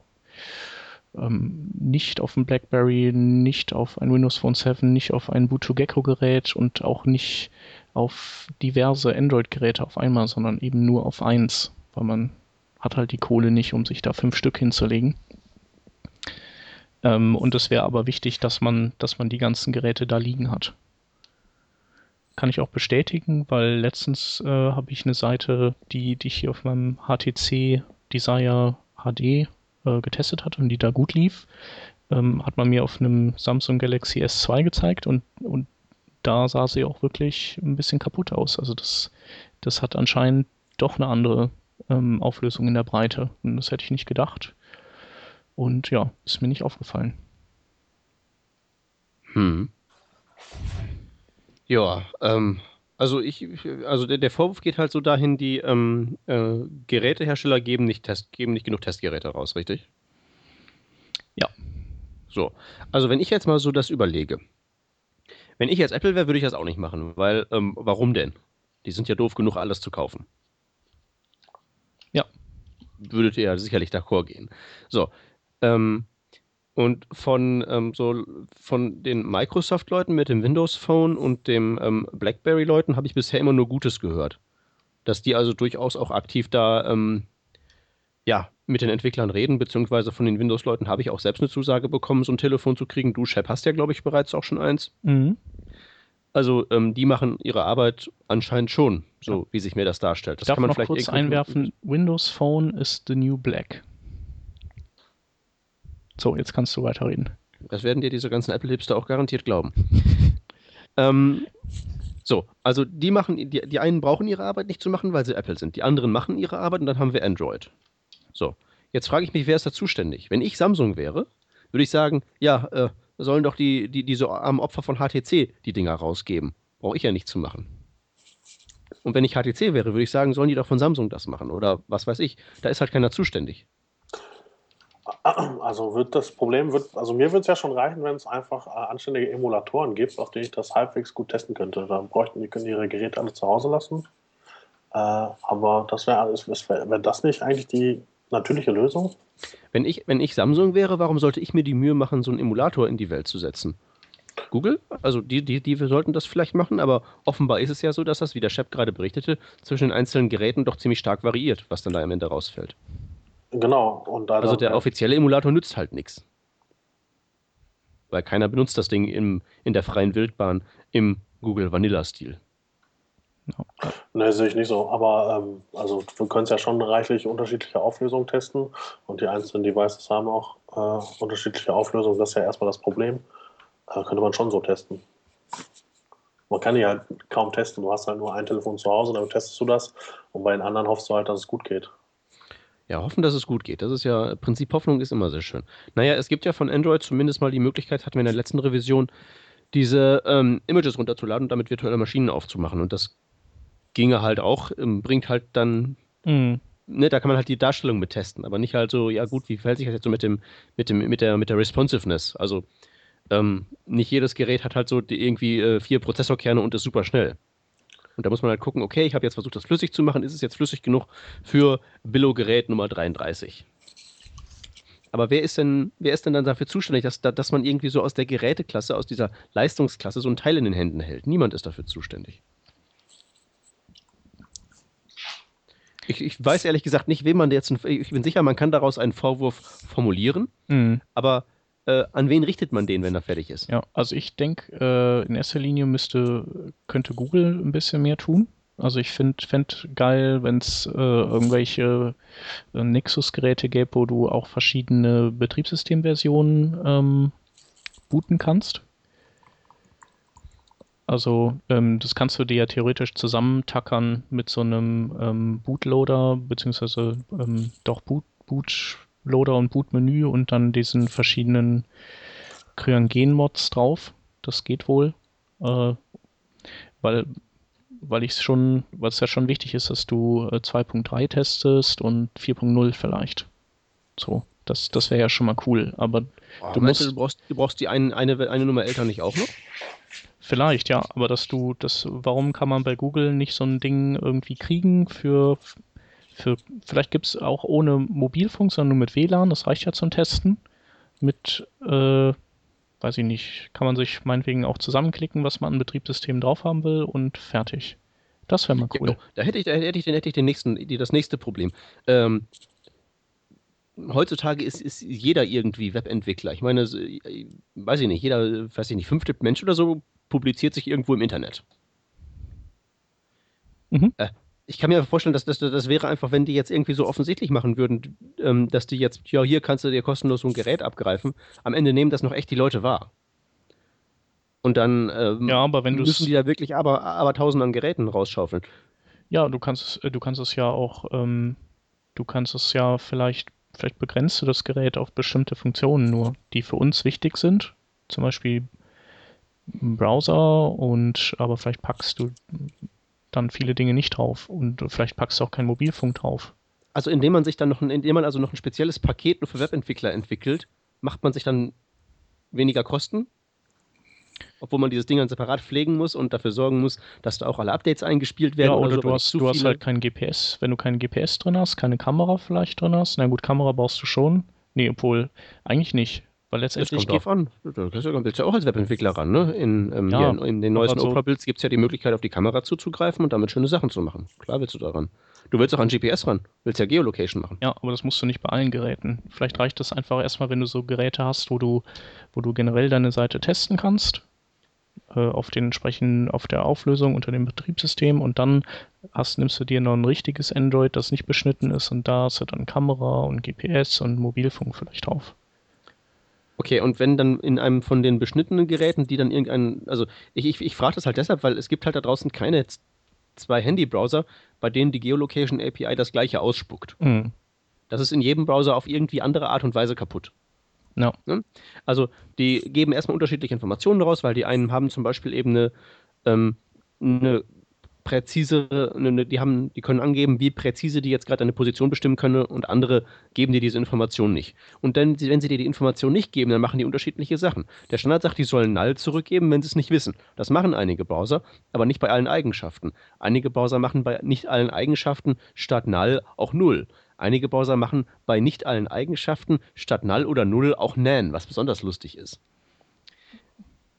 ähm, nicht auf ein BlackBerry, nicht auf ein Windows Phone 7, nicht auf ein Ubuntu Gecko-Gerät und auch nicht auf diverse Android-Geräte auf einmal, sondern eben nur auf eins, weil man hat halt die Kohle nicht, um sich da fünf Stück hinzulegen. Ähm, und es wäre aber wichtig, dass man, dass man die ganzen Geräte da liegen hat kann ich auch bestätigen, weil letztens äh, habe ich eine Seite, die, die ich hier auf meinem HTC Desire HD äh, getestet hatte und die da gut lief, ähm, hat man mir auf einem Samsung Galaxy S2 gezeigt und, und da sah sie auch wirklich ein bisschen kaputt aus. Also das, das hat anscheinend doch eine andere ähm, Auflösung in der Breite. Und das hätte ich nicht gedacht. Und ja, ist mir nicht aufgefallen. Hm. Ja, ähm, also ich, also der, der, Vorwurf geht halt so dahin, die ähm, äh, Gerätehersteller geben nicht, Test, geben nicht genug Testgeräte raus, richtig? Ja. So, also wenn ich jetzt mal so das überlege, wenn ich jetzt Apple wäre, würde ich das auch nicht machen, weil, ähm, warum denn? Die sind ja doof genug, alles zu kaufen. Ja. Würdet ihr ja sicherlich d'accord gehen. So, ähm, und von, ähm, so, von den Microsoft-Leuten mit dem Windows Phone und dem ähm, BlackBerry-Leuten habe ich bisher immer nur Gutes gehört. Dass die also durchaus auch aktiv da ähm, ja, mit den Entwicklern reden, beziehungsweise von den Windows-Leuten habe ich auch selbst eine Zusage bekommen, so ein Telefon zu kriegen. Du, Shep, hast ja, glaube ich, bereits auch schon eins. Mhm. Also ähm, die machen ihre Arbeit anscheinend schon, so ja. wie sich mir das darstellt. Das Darf kann man noch vielleicht kurz einwerfen, Windows Phone ist the new black. So, jetzt kannst du weiterreden. Das werden dir diese ganzen Apple-Hipster auch garantiert glauben. ähm, so, also die machen, die, die einen brauchen ihre Arbeit nicht zu machen, weil sie Apple sind. Die anderen machen ihre Arbeit und dann haben wir Android. So, jetzt frage ich mich, wer ist da zuständig? Wenn ich Samsung wäre, würde ich sagen, ja, äh, sollen doch die, die, diese am Opfer von HTC die Dinger rausgeben. brauche ich ja nicht zu machen. Und wenn ich HTC wäre, würde ich sagen, sollen die doch von Samsung das machen oder was weiß ich. Da ist halt keiner zuständig. Also wird das Problem, wird, also mir würde es ja schon reichen, wenn es einfach äh, anständige Emulatoren gibt, auf denen ich das halbwegs gut testen könnte. Dann bräuchten die können ihre Geräte alle zu Hause lassen. Äh, aber das wäre alles, wäre wär das nicht eigentlich die natürliche Lösung? Wenn ich, wenn ich Samsung wäre, warum sollte ich mir die Mühe machen, so einen Emulator in die Welt zu setzen? Google, also die, die, die sollten das vielleicht machen, aber offenbar ist es ja so, dass das, wie der Chef gerade berichtete, zwischen den einzelnen Geräten doch ziemlich stark variiert, was dann da am Ende rausfällt. Genau. Also der offizielle Emulator nützt halt nichts. Weil keiner benutzt das Ding im, in der freien Wildbahn im Google Vanilla-Stil. Ne, sehe ich nicht so. Aber ähm, also wir können es ja schon reichlich unterschiedliche Auflösungen testen und die einzelnen Devices haben auch äh, unterschiedliche Auflösungen. Das ist ja erstmal das Problem. Äh, könnte man schon so testen. Man kann ja halt kaum testen. Du hast halt nur ein Telefon zu Hause, damit testest du das und bei den anderen hoffst du halt, dass es gut geht. Ja, hoffen, dass es gut geht. Das ist ja, Prinzip Hoffnung ist immer sehr schön. Naja, es gibt ja von Android zumindest mal die Möglichkeit, hatten wir in der letzten Revision, diese ähm, Images runterzuladen und damit virtuelle Maschinen aufzumachen. Und das ginge halt auch, ähm, bringt halt dann, mhm. ne, da kann man halt die Darstellung mit testen, aber nicht halt so, ja gut, wie verhält sich das jetzt so mit dem, mit dem, mit der, mit der Responsiveness? Also ähm, nicht jedes Gerät hat halt so die, irgendwie äh, vier Prozessorkerne und ist super schnell. Und da muss man halt gucken, okay, ich habe jetzt versucht, das flüssig zu machen. Ist es jetzt flüssig genug für Billo-Gerät Nummer 33? Aber wer ist denn, wer ist denn dann dafür zuständig, dass, dass man irgendwie so aus der Geräteklasse, aus dieser Leistungsklasse so ein Teil in den Händen hält? Niemand ist dafür zuständig. Ich, ich weiß ehrlich gesagt nicht, wem man jetzt, ich bin sicher, man kann daraus einen Vorwurf formulieren, mhm. aber äh, an wen richtet man den, wenn er fertig ist? Ja, also ich denke, äh, in erster Linie müsste, könnte Google ein bisschen mehr tun. Also ich finde fänd geil, wenn es äh, irgendwelche äh, Nexus-Geräte gäbe, wo du auch verschiedene Betriebssystemversionen ähm, booten kannst. Also ähm, das kannst du dir ja theoretisch zusammentackern mit so einem ähm, Bootloader, beziehungsweise ähm, doch Boot, Boot Loader und Bootmenü und dann diesen verschiedenen Cryangen-Mods drauf. Das geht wohl. Äh, weil weil ich es schon, weil es ja schon wichtig ist, dass du äh, 2.3 testest und 4.0 vielleicht. So, das, das wäre ja schon mal cool. Aber oh, du, musst, du, brauchst, du brauchst die ein, eine, eine Nummer älter nicht auch noch? Vielleicht, ja, aber dass du, das, warum kann man bei Google nicht so ein Ding irgendwie kriegen für für, vielleicht gibt es auch ohne Mobilfunk, sondern nur mit WLAN, das reicht ja zum Testen. Mit, äh, weiß ich nicht, kann man sich meinetwegen auch zusammenklicken, was man an Betriebssystemen drauf haben will und fertig. Das wäre mal cool. Ja, da hätte ich, da hätte ich, hätte ich den nächsten, das nächste Problem. Ähm, heutzutage ist, ist jeder irgendwie Webentwickler. Ich meine, weiß ich nicht, jeder, weiß ich nicht, fünfte Mensch oder so publiziert sich irgendwo im Internet. Mhm. Äh, ich kann mir vorstellen, dass das, das wäre einfach, wenn die jetzt irgendwie so offensichtlich machen würden, ähm, dass die jetzt, ja, hier kannst du dir kostenlos so ein Gerät abgreifen. Am Ende nehmen das noch echt die Leute wahr. Und dann ähm, ja, aber wenn müssen die da wirklich aber, aber tausend an Geräten rausschaufeln. Ja, du kannst, du kannst es ja auch, ähm, du kannst es ja vielleicht, vielleicht begrenzt du das Gerät auf bestimmte Funktionen nur, die für uns wichtig sind. Zum Beispiel Browser und aber vielleicht packst du dann viele Dinge nicht drauf und vielleicht packst du auch keinen Mobilfunk drauf. Also indem man sich dann noch, ein, indem man also noch ein spezielles Paket nur für Webentwickler entwickelt, macht man sich dann weniger Kosten, obwohl man dieses Ding dann separat pflegen muss und dafür sorgen muss, dass da auch alle Updates eingespielt werden. Ja, oder, oder so, du, hast, du hast halt kein GPS. Wenn du kein GPS drin hast, keine Kamera vielleicht drin hast, na gut, Kamera brauchst du schon. Nee, obwohl, eigentlich nicht. Weil letztendlich. Das kommt drauf an. Du willst ja auch als Webentwickler ran, ne? In, ähm, ja, in, den neuesten also, Opera-Builds gibt es ja die Möglichkeit, auf die Kamera zuzugreifen und damit schöne Sachen zu machen. Klar willst du daran. Du willst auch an GPS ran. Willst ja Geolocation machen. Ja, aber das musst du nicht bei allen Geräten. Vielleicht reicht das einfach erstmal, wenn du so Geräte hast, wo du, wo du generell deine Seite testen kannst. Äh, auf den entsprechenden, auf der Auflösung unter dem Betriebssystem und dann hast, nimmst du dir noch ein richtiges Android, das nicht beschnitten ist und da hast du dann Kamera und GPS und Mobilfunk vielleicht drauf. Okay, und wenn dann in einem von den beschnittenen Geräten, die dann irgendein, also ich, ich, ich frage das halt deshalb, weil es gibt halt da draußen keine zwei Handy-Browser, bei denen die Geolocation API das gleiche ausspuckt. Mhm. Das ist in jedem Browser auf irgendwie andere Art und Weise kaputt. No. Ne? Also die geben erstmal unterschiedliche Informationen raus, weil die einen haben zum Beispiel eben eine, ähm, eine präzisere, eine, die haben, die können angeben, wie präzise die jetzt gerade eine Position bestimmen können und andere geben dir diese Information nicht. Und dann, wenn sie dir die Information nicht geben, dann machen die unterschiedliche Sachen. Der Standard sagt, die sollen null zurückgeben, wenn sie es nicht wissen. Das machen einige Browser, aber nicht bei allen Eigenschaften. Einige Browser machen bei nicht allen Eigenschaften statt null auch null. Einige Browser machen bei nicht allen Eigenschaften statt null oder null auch nan, was besonders lustig ist.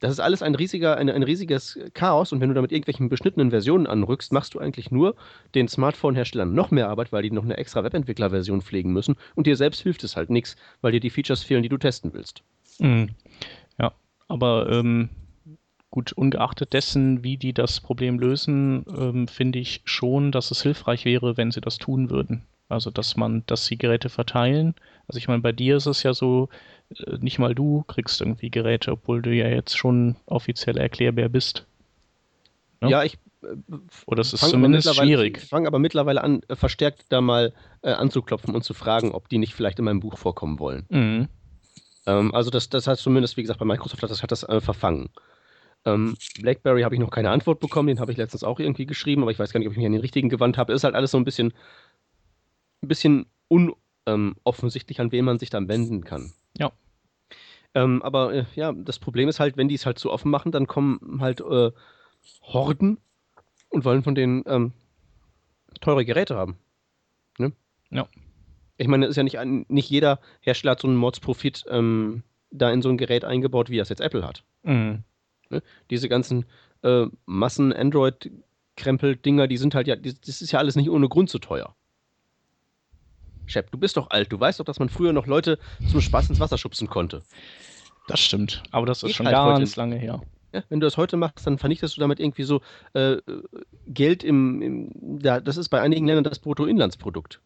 Das ist alles ein, riesiger, ein, ein riesiges Chaos und wenn du da mit irgendwelchen beschnittenen Versionen anrückst, machst du eigentlich nur den Smartphone-Herstellern noch mehr Arbeit, weil die noch eine extra Webentwickler-Version pflegen müssen und dir selbst hilft es halt nichts, weil dir die Features fehlen, die du testen willst. Mhm. Ja, aber ähm, gut, ungeachtet dessen, wie die das Problem lösen, ähm, finde ich schon, dass es hilfreich wäre, wenn sie das tun würden. Also, dass man, dass sie Geräte verteilen. Also, ich meine, bei dir ist es ja so, äh, nicht mal du kriegst irgendwie Geräte, obwohl du ja jetzt schon offiziell erklärbar bist. Ne? Ja, ich. Äh, Oder es ist zumindest schwierig. Ich fange aber mittlerweile an, äh, verstärkt da mal äh, anzuklopfen und zu fragen, ob die nicht vielleicht in meinem Buch vorkommen wollen. Mhm. Ähm, also, das, das hat zumindest, wie gesagt, bei Microsoft das hat das äh, verfangen. Ähm, BlackBerry habe ich noch keine Antwort bekommen, den habe ich letztens auch irgendwie geschrieben, aber ich weiß gar nicht, ob ich mich an den richtigen gewandt habe. Ist halt alles so ein bisschen, ein bisschen unoffensichtlich, ähm, an wen man sich dann wenden kann. Ja. Ähm, aber äh, ja, das Problem ist halt, wenn die es halt zu offen machen, dann kommen halt äh, Horden und wollen von denen ähm, teure Geräte haben. Ne? Ja. Ich meine, es ist ja nicht, nicht jeder Hersteller hat so einen Mordsprofit ähm, da in so ein Gerät eingebaut, wie das jetzt Apple hat. Mhm. Ne? Diese ganzen äh, Massen-Android-Krempel-Dinger, die sind halt ja, das ist ja alles nicht ohne Grund so teuer. Shep, du bist doch alt. Du weißt doch, dass man früher noch Leute zum Spaß ins Wasser schubsen konnte. Das stimmt, aber das ist ich schon halt ganz lange her. Ja, wenn du das heute machst, dann vernichtest du damit irgendwie so äh, Geld im, im ja, das ist bei einigen Ländern das Bruttoinlandsprodukt.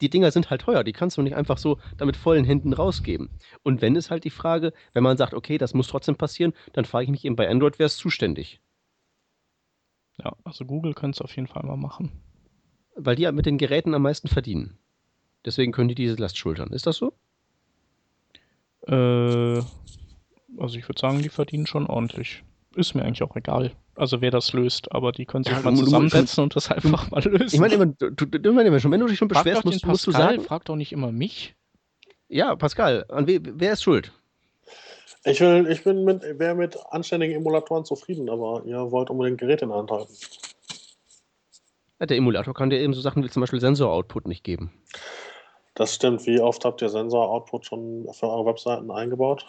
Die Dinger sind halt teuer, die kannst du nicht einfach so damit vollen Händen rausgeben. Und wenn es halt die Frage, wenn man sagt, okay, das muss trotzdem passieren, dann frage ich mich eben bei Android, wer ist zuständig? Ja, also Google könnte es auf jeden Fall mal machen weil die mit den Geräten am meisten verdienen. Deswegen können die diese Last schultern. Ist das so? Äh, also ich würde sagen, die verdienen schon ordentlich. Ist mir eigentlich auch egal. Also wer das löst, aber die können sich ja, mal zusammensetzen und das einfach mal lösen. Ich meine immer, du, du, du meine immer schon, wenn du dich schon beschwerst, musst, musst, du sagen. Frag doch nicht immer mich. Ja, Pascal, an we, wer ist schuld? Ich, will, ich bin mit, wäre mit anständigen Emulatoren zufrieden, aber ihr wollt unbedingt Geräte in der Hand halten. Ja, der Emulator kann dir eben so Sachen wie zum Beispiel Sensor-Output nicht geben. Das stimmt. Wie oft habt ihr Sensor-Output schon für eure Webseiten eingebaut?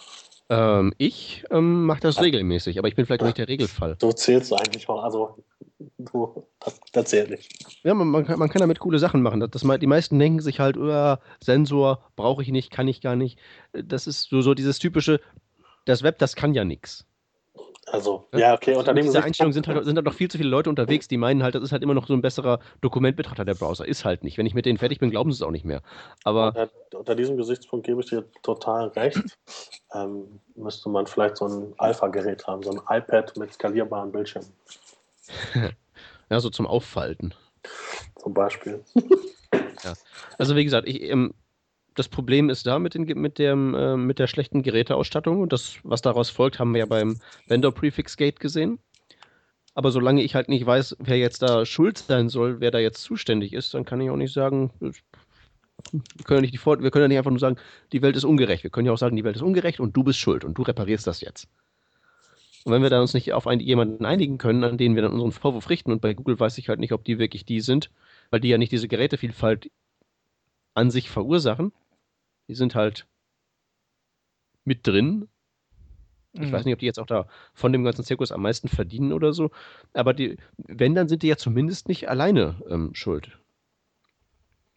Ähm, ich ähm, mache das regelmäßig, aber ich bin vielleicht auch nicht der Regelfall. Du zählst eigentlich mal, also du, das, das zählt nicht. Ja, man, man, kann, man, kann, damit coole Sachen machen. Das, das, die meisten denken sich halt, oh, Sensor brauche ich nicht, kann ich gar nicht. Das ist so, so dieses typische, das Web, das kann ja nichts. Also, ja, okay, unter dem Diese Einstellungen sind halt, sind halt noch viel zu viele Leute unterwegs, die meinen halt, das ist halt immer noch so ein besserer Dokumentbetrachter der Browser. Ist halt nicht. Wenn ich mit denen fertig bin, glauben sie es auch nicht mehr. Aber. Unter, unter diesem Gesichtspunkt gebe ich dir total recht. Ähm, müsste man vielleicht so ein Alpha-Gerät haben, so ein iPad mit skalierbaren Bildschirmen. ja, so zum Auffalten. Zum Beispiel. ja. Also, wie gesagt, ich, ähm, das Problem ist da mit, den, mit, dem, äh, mit der schlechten Geräteausstattung und das, was daraus folgt, haben wir ja beim Vendor Prefix Gate gesehen. Aber solange ich halt nicht weiß, wer jetzt da schuld sein soll, wer da jetzt zuständig ist, dann kann ich auch nicht sagen, wir können ja nicht, wir können ja nicht einfach nur sagen, die Welt ist ungerecht. Wir können ja auch sagen, die Welt ist ungerecht und du bist schuld und du reparierst das jetzt. Und wenn wir da uns nicht auf einen, jemanden einigen können, an den wir dann unseren Vorwurf richten, und bei Google weiß ich halt nicht, ob die wirklich die sind, weil die ja nicht diese Gerätevielfalt an sich verursachen, die sind halt mit drin. Ich mhm. weiß nicht, ob die jetzt auch da von dem ganzen Zirkus am meisten verdienen oder so. Aber die, wenn, dann sind die ja zumindest nicht alleine ähm, schuld.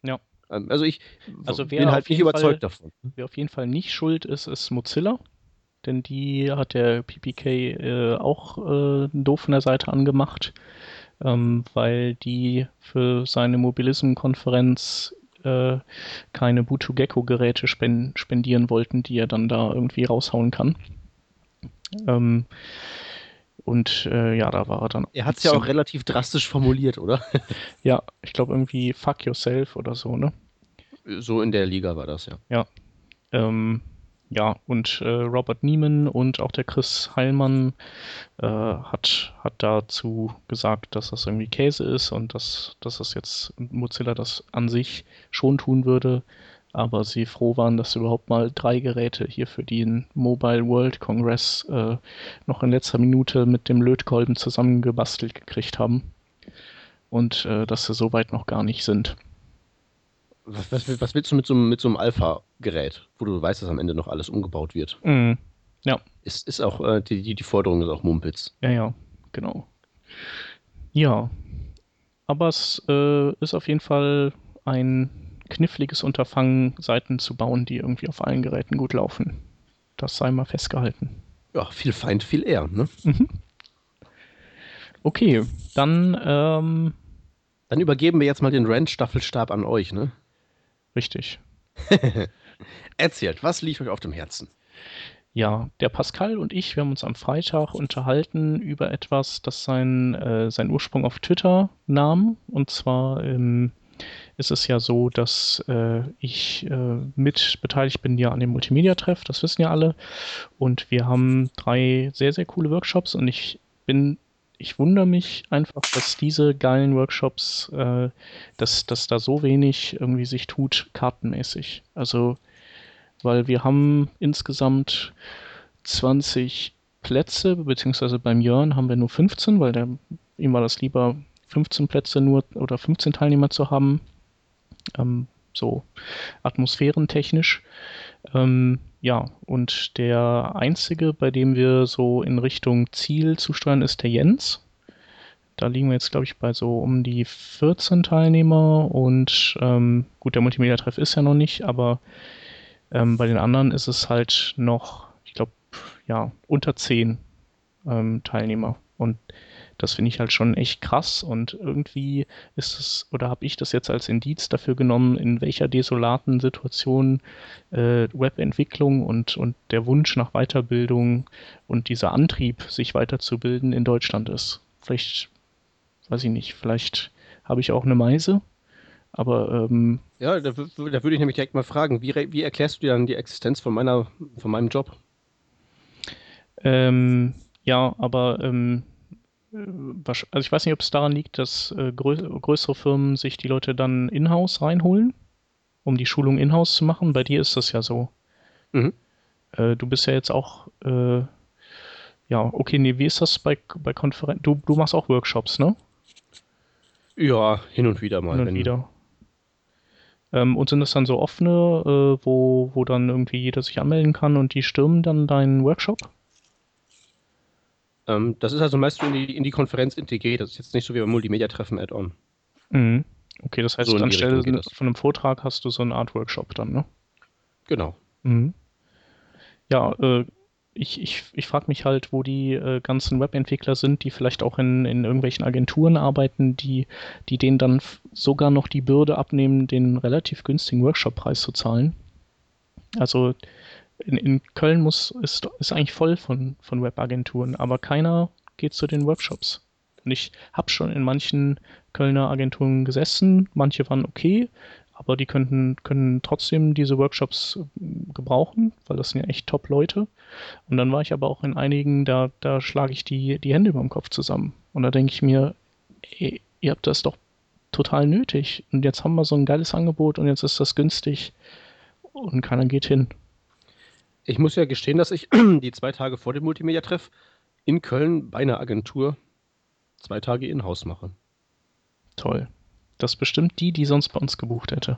Ja. Ähm, also ich also bin halt nicht überzeugt Fall, davon. Wer auf jeden Fall nicht schuld ist, ist Mozilla. Denn die hat der PPK äh, auch äh, doof von der Seite angemacht, ähm, weil die für seine Mobilism-Konferenz äh, keine Butugecko-Geräte spendieren wollten, die er dann da irgendwie raushauen kann. Ähm, und äh, ja, da war er dann. Er hat es ja auch relativ drastisch formuliert, oder? ja, ich glaube irgendwie fuck yourself oder so, ne? So in der Liga war das, ja. Ja. Ähm, ja, und äh, Robert Nieman und auch der Chris Heilmann äh, hat, hat dazu gesagt, dass das irgendwie Käse ist und dass, dass das jetzt Mozilla das an sich schon tun würde, aber sie froh waren, dass überhaupt mal drei Geräte hier für den Mobile World Congress äh, noch in letzter Minute mit dem Lötkolben zusammengebastelt gekriegt haben und äh, dass sie soweit noch gar nicht sind. Was, was, was willst du mit so, mit so einem Alpha-Gerät, wo du weißt, dass am Ende noch alles umgebaut wird? Mm, ja. Ist, ist auch, äh, die, die Forderung ist auch Mumpitz. Ja, ja, genau. Ja. Aber es äh, ist auf jeden Fall ein kniffliges Unterfangen, Seiten zu bauen, die irgendwie auf allen Geräten gut laufen. Das sei mal festgehalten. Ja, viel Feind, viel eher, ne? Mhm. Okay, dann. Ähm, dann übergeben wir jetzt mal den Rand-Staffelstab an euch, ne? Richtig. Erzählt, was liegt euch auf dem Herzen? Ja, der Pascal und ich, wir haben uns am Freitag unterhalten über etwas, das seinen äh, sein Ursprung auf Twitter nahm. Und zwar ähm, ist es ja so, dass äh, ich äh, mit beteiligt bin ja an dem Multimedia-Treff, das wissen ja alle. Und wir haben drei sehr, sehr coole Workshops und ich bin ich wundere mich einfach, dass diese geilen Workshops, äh, dass, dass da so wenig irgendwie sich tut, kartenmäßig. Also, weil wir haben insgesamt 20 Plätze, beziehungsweise beim Jörn haben wir nur 15, weil der, ihm war das lieber, 15 Plätze nur oder 15 Teilnehmer zu haben. Ähm, so atmosphärentechnisch. Ähm, ja, und der einzige, bei dem wir so in Richtung Ziel zusteuern, ist der Jens. Da liegen wir jetzt, glaube ich, bei so um die 14 Teilnehmer und ähm, gut, der Multimedia-Treff ist ja noch nicht, aber ähm, bei den anderen ist es halt noch, ich glaube, ja, unter 10 ähm, Teilnehmer. Und das finde ich halt schon echt krass und irgendwie ist es, oder habe ich das jetzt als Indiz dafür genommen, in welcher desolaten Situation äh, Webentwicklung und, und der Wunsch nach Weiterbildung und dieser Antrieb, sich weiterzubilden in Deutschland ist. Vielleicht, weiß ich nicht, vielleicht habe ich auch eine Meise, aber ähm, ja, da, da, würde ich nämlich direkt mal fragen, wie, wie erklärst du dir dann die Existenz von meiner, von meinem Job? Ähm, ja, aber ähm, also ich weiß nicht, ob es daran liegt, dass äh, grö größere Firmen sich die Leute dann in-house reinholen, um die Schulung in-house zu machen. Bei dir ist das ja so. Mhm. Äh, du bist ja jetzt auch, äh, ja, okay, nee, wie ist das bei, bei Konferenzen? Du, du machst auch Workshops, ne? Ja, hin und wieder mal. Hin und wieder. Ähm, und sind das dann so offene, äh, wo, wo dann irgendwie jeder sich anmelden kann und die stürmen dann deinen Workshop? Ähm, das ist also meist in die, in die Konferenz integriert. Das ist jetzt nicht so wie beim Multimedia-Treffen Add-on. Mhm. Okay, das heißt, so anstelle von einem Vortrag hast du so einen Art-Workshop dann, ne? Genau. Mhm. Ja, äh, ich, ich, ich frage mich halt, wo die äh, ganzen Webentwickler sind, die vielleicht auch in, in irgendwelchen Agenturen arbeiten, die, die denen dann sogar noch die Bürde abnehmen, den relativ günstigen Workshop-Preis zu zahlen. Also in, in Köln muss, ist, ist eigentlich voll von, von Webagenturen, aber keiner geht zu den Workshops. Und ich habe schon in manchen Kölner Agenturen gesessen, manche waren okay, aber die könnten, können trotzdem diese Workshops äh, gebrauchen, weil das sind ja echt Top-Leute. Und dann war ich aber auch in einigen, da, da schlage ich die, die Hände über dem Kopf zusammen. Und da denke ich mir, ey, ihr habt das doch total nötig. Und jetzt haben wir so ein geiles Angebot und jetzt ist das günstig und keiner geht hin. Ich muss ja gestehen, dass ich die zwei Tage vor dem Multimedia-Treff in Köln bei einer Agentur zwei Tage in-house mache. Toll. Das ist bestimmt die, die sonst bei uns gebucht hätte.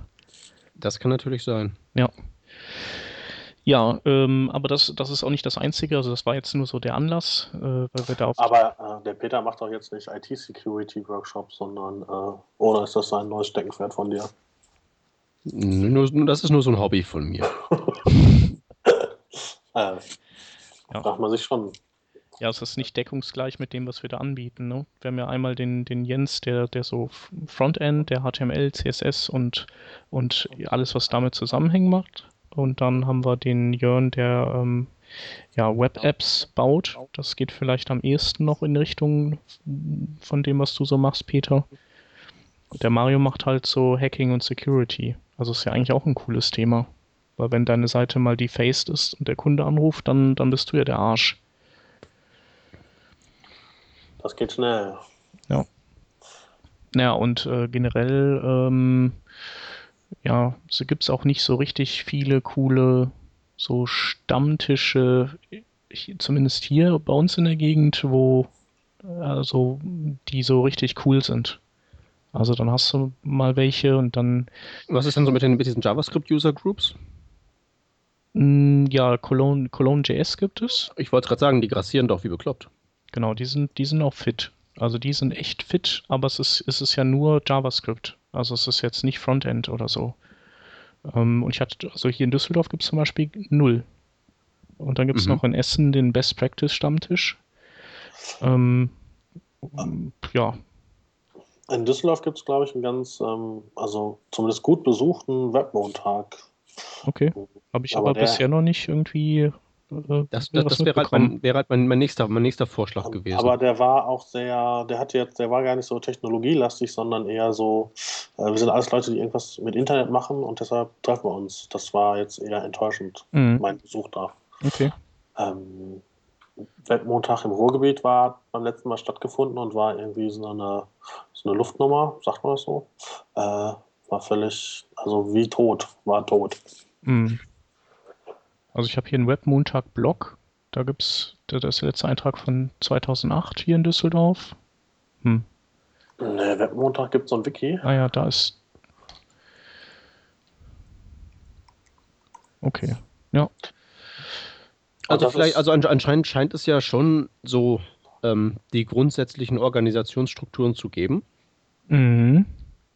Das kann natürlich sein. Ja. Ja, ähm, aber das, das ist auch nicht das Einzige. Also das war jetzt nur so der Anlass, äh, weil wir da Aber äh, der Peter macht doch jetzt nicht IT-Security-Workshops, sondern äh, oder ist das ein neues Steckenpferd von dir? Nur, das ist nur so ein Hobby von mir. Äh, ja. Fragt man sich schon. Ja, es ist nicht deckungsgleich mit dem, was wir da anbieten. Ne? Wir haben ja einmal den, den Jens, der, der so Frontend, der HTML, CSS und, und alles, was damit zusammenhängt macht. Und dann haben wir den Jörn, der ähm, ja, Web-Apps baut. Das geht vielleicht am ehesten noch in Richtung von dem, was du so machst, Peter. Der Mario macht halt so Hacking und Security. Also ist ja eigentlich auch ein cooles Thema. Weil wenn deine Seite mal defaced ist und der Kunde anruft, dann, dann bist du ja der Arsch. Das geht schnell. Ja. Naja, und äh, generell, ähm, ja, so gibt es auch nicht so richtig viele coole so Stammtische, zumindest hier bei uns in der Gegend, wo also die so richtig cool sind. Also dann hast du mal welche und dann. Was ist denn so mit, den, mit diesen JavaScript-User-Groups? Hm, ja, Cologne, Cologne.js gibt es. Ich wollte gerade sagen, die grassieren doch wie bekloppt. Genau, die sind, die sind auch fit. Also die sind echt fit, aber es ist, es ist ja nur JavaScript. Also es ist jetzt nicht Frontend oder so. Ähm, und ich hatte, also hier in Düsseldorf gibt es zum Beispiel null. Und dann gibt es mhm. noch in Essen den Best Practice Stammtisch. Ähm, ja. In Düsseldorf gibt es, glaube ich, einen ganz, ähm, also zumindest gut besuchten Webmontag. Okay. Habe ich aber, aber bisher noch nicht irgendwie äh, das, das, das wäre, halt mein, wäre halt mein, mein, nächster, mein nächster Vorschlag gewesen. Aber der war auch sehr, der hat jetzt, der war gar nicht so technologielastig, sondern eher so, äh, wir sind alles Leute, die irgendwas mit Internet machen und deshalb treffen wir uns. Das war jetzt eher enttäuschend, mhm. mein Besuch da. Okay. Ähm, Weltmontag im Ruhrgebiet war beim letzten Mal stattgefunden und war irgendwie so eine, so eine Luftnummer, sagt man das so. Äh, war völlig, also wie tot, war tot. Mhm. Also ich habe hier einen Webmontag-Blog. Da gibt's, das ist der letzte Eintrag von 2008 hier in Düsseldorf. Hm. Ne, Webmontag gibt es so ein Wiki. Ah ja, da ist. Okay, ja. Also vielleicht, also anscheinend scheint es ja schon so ähm, die grundsätzlichen Organisationsstrukturen zu geben. Mhm.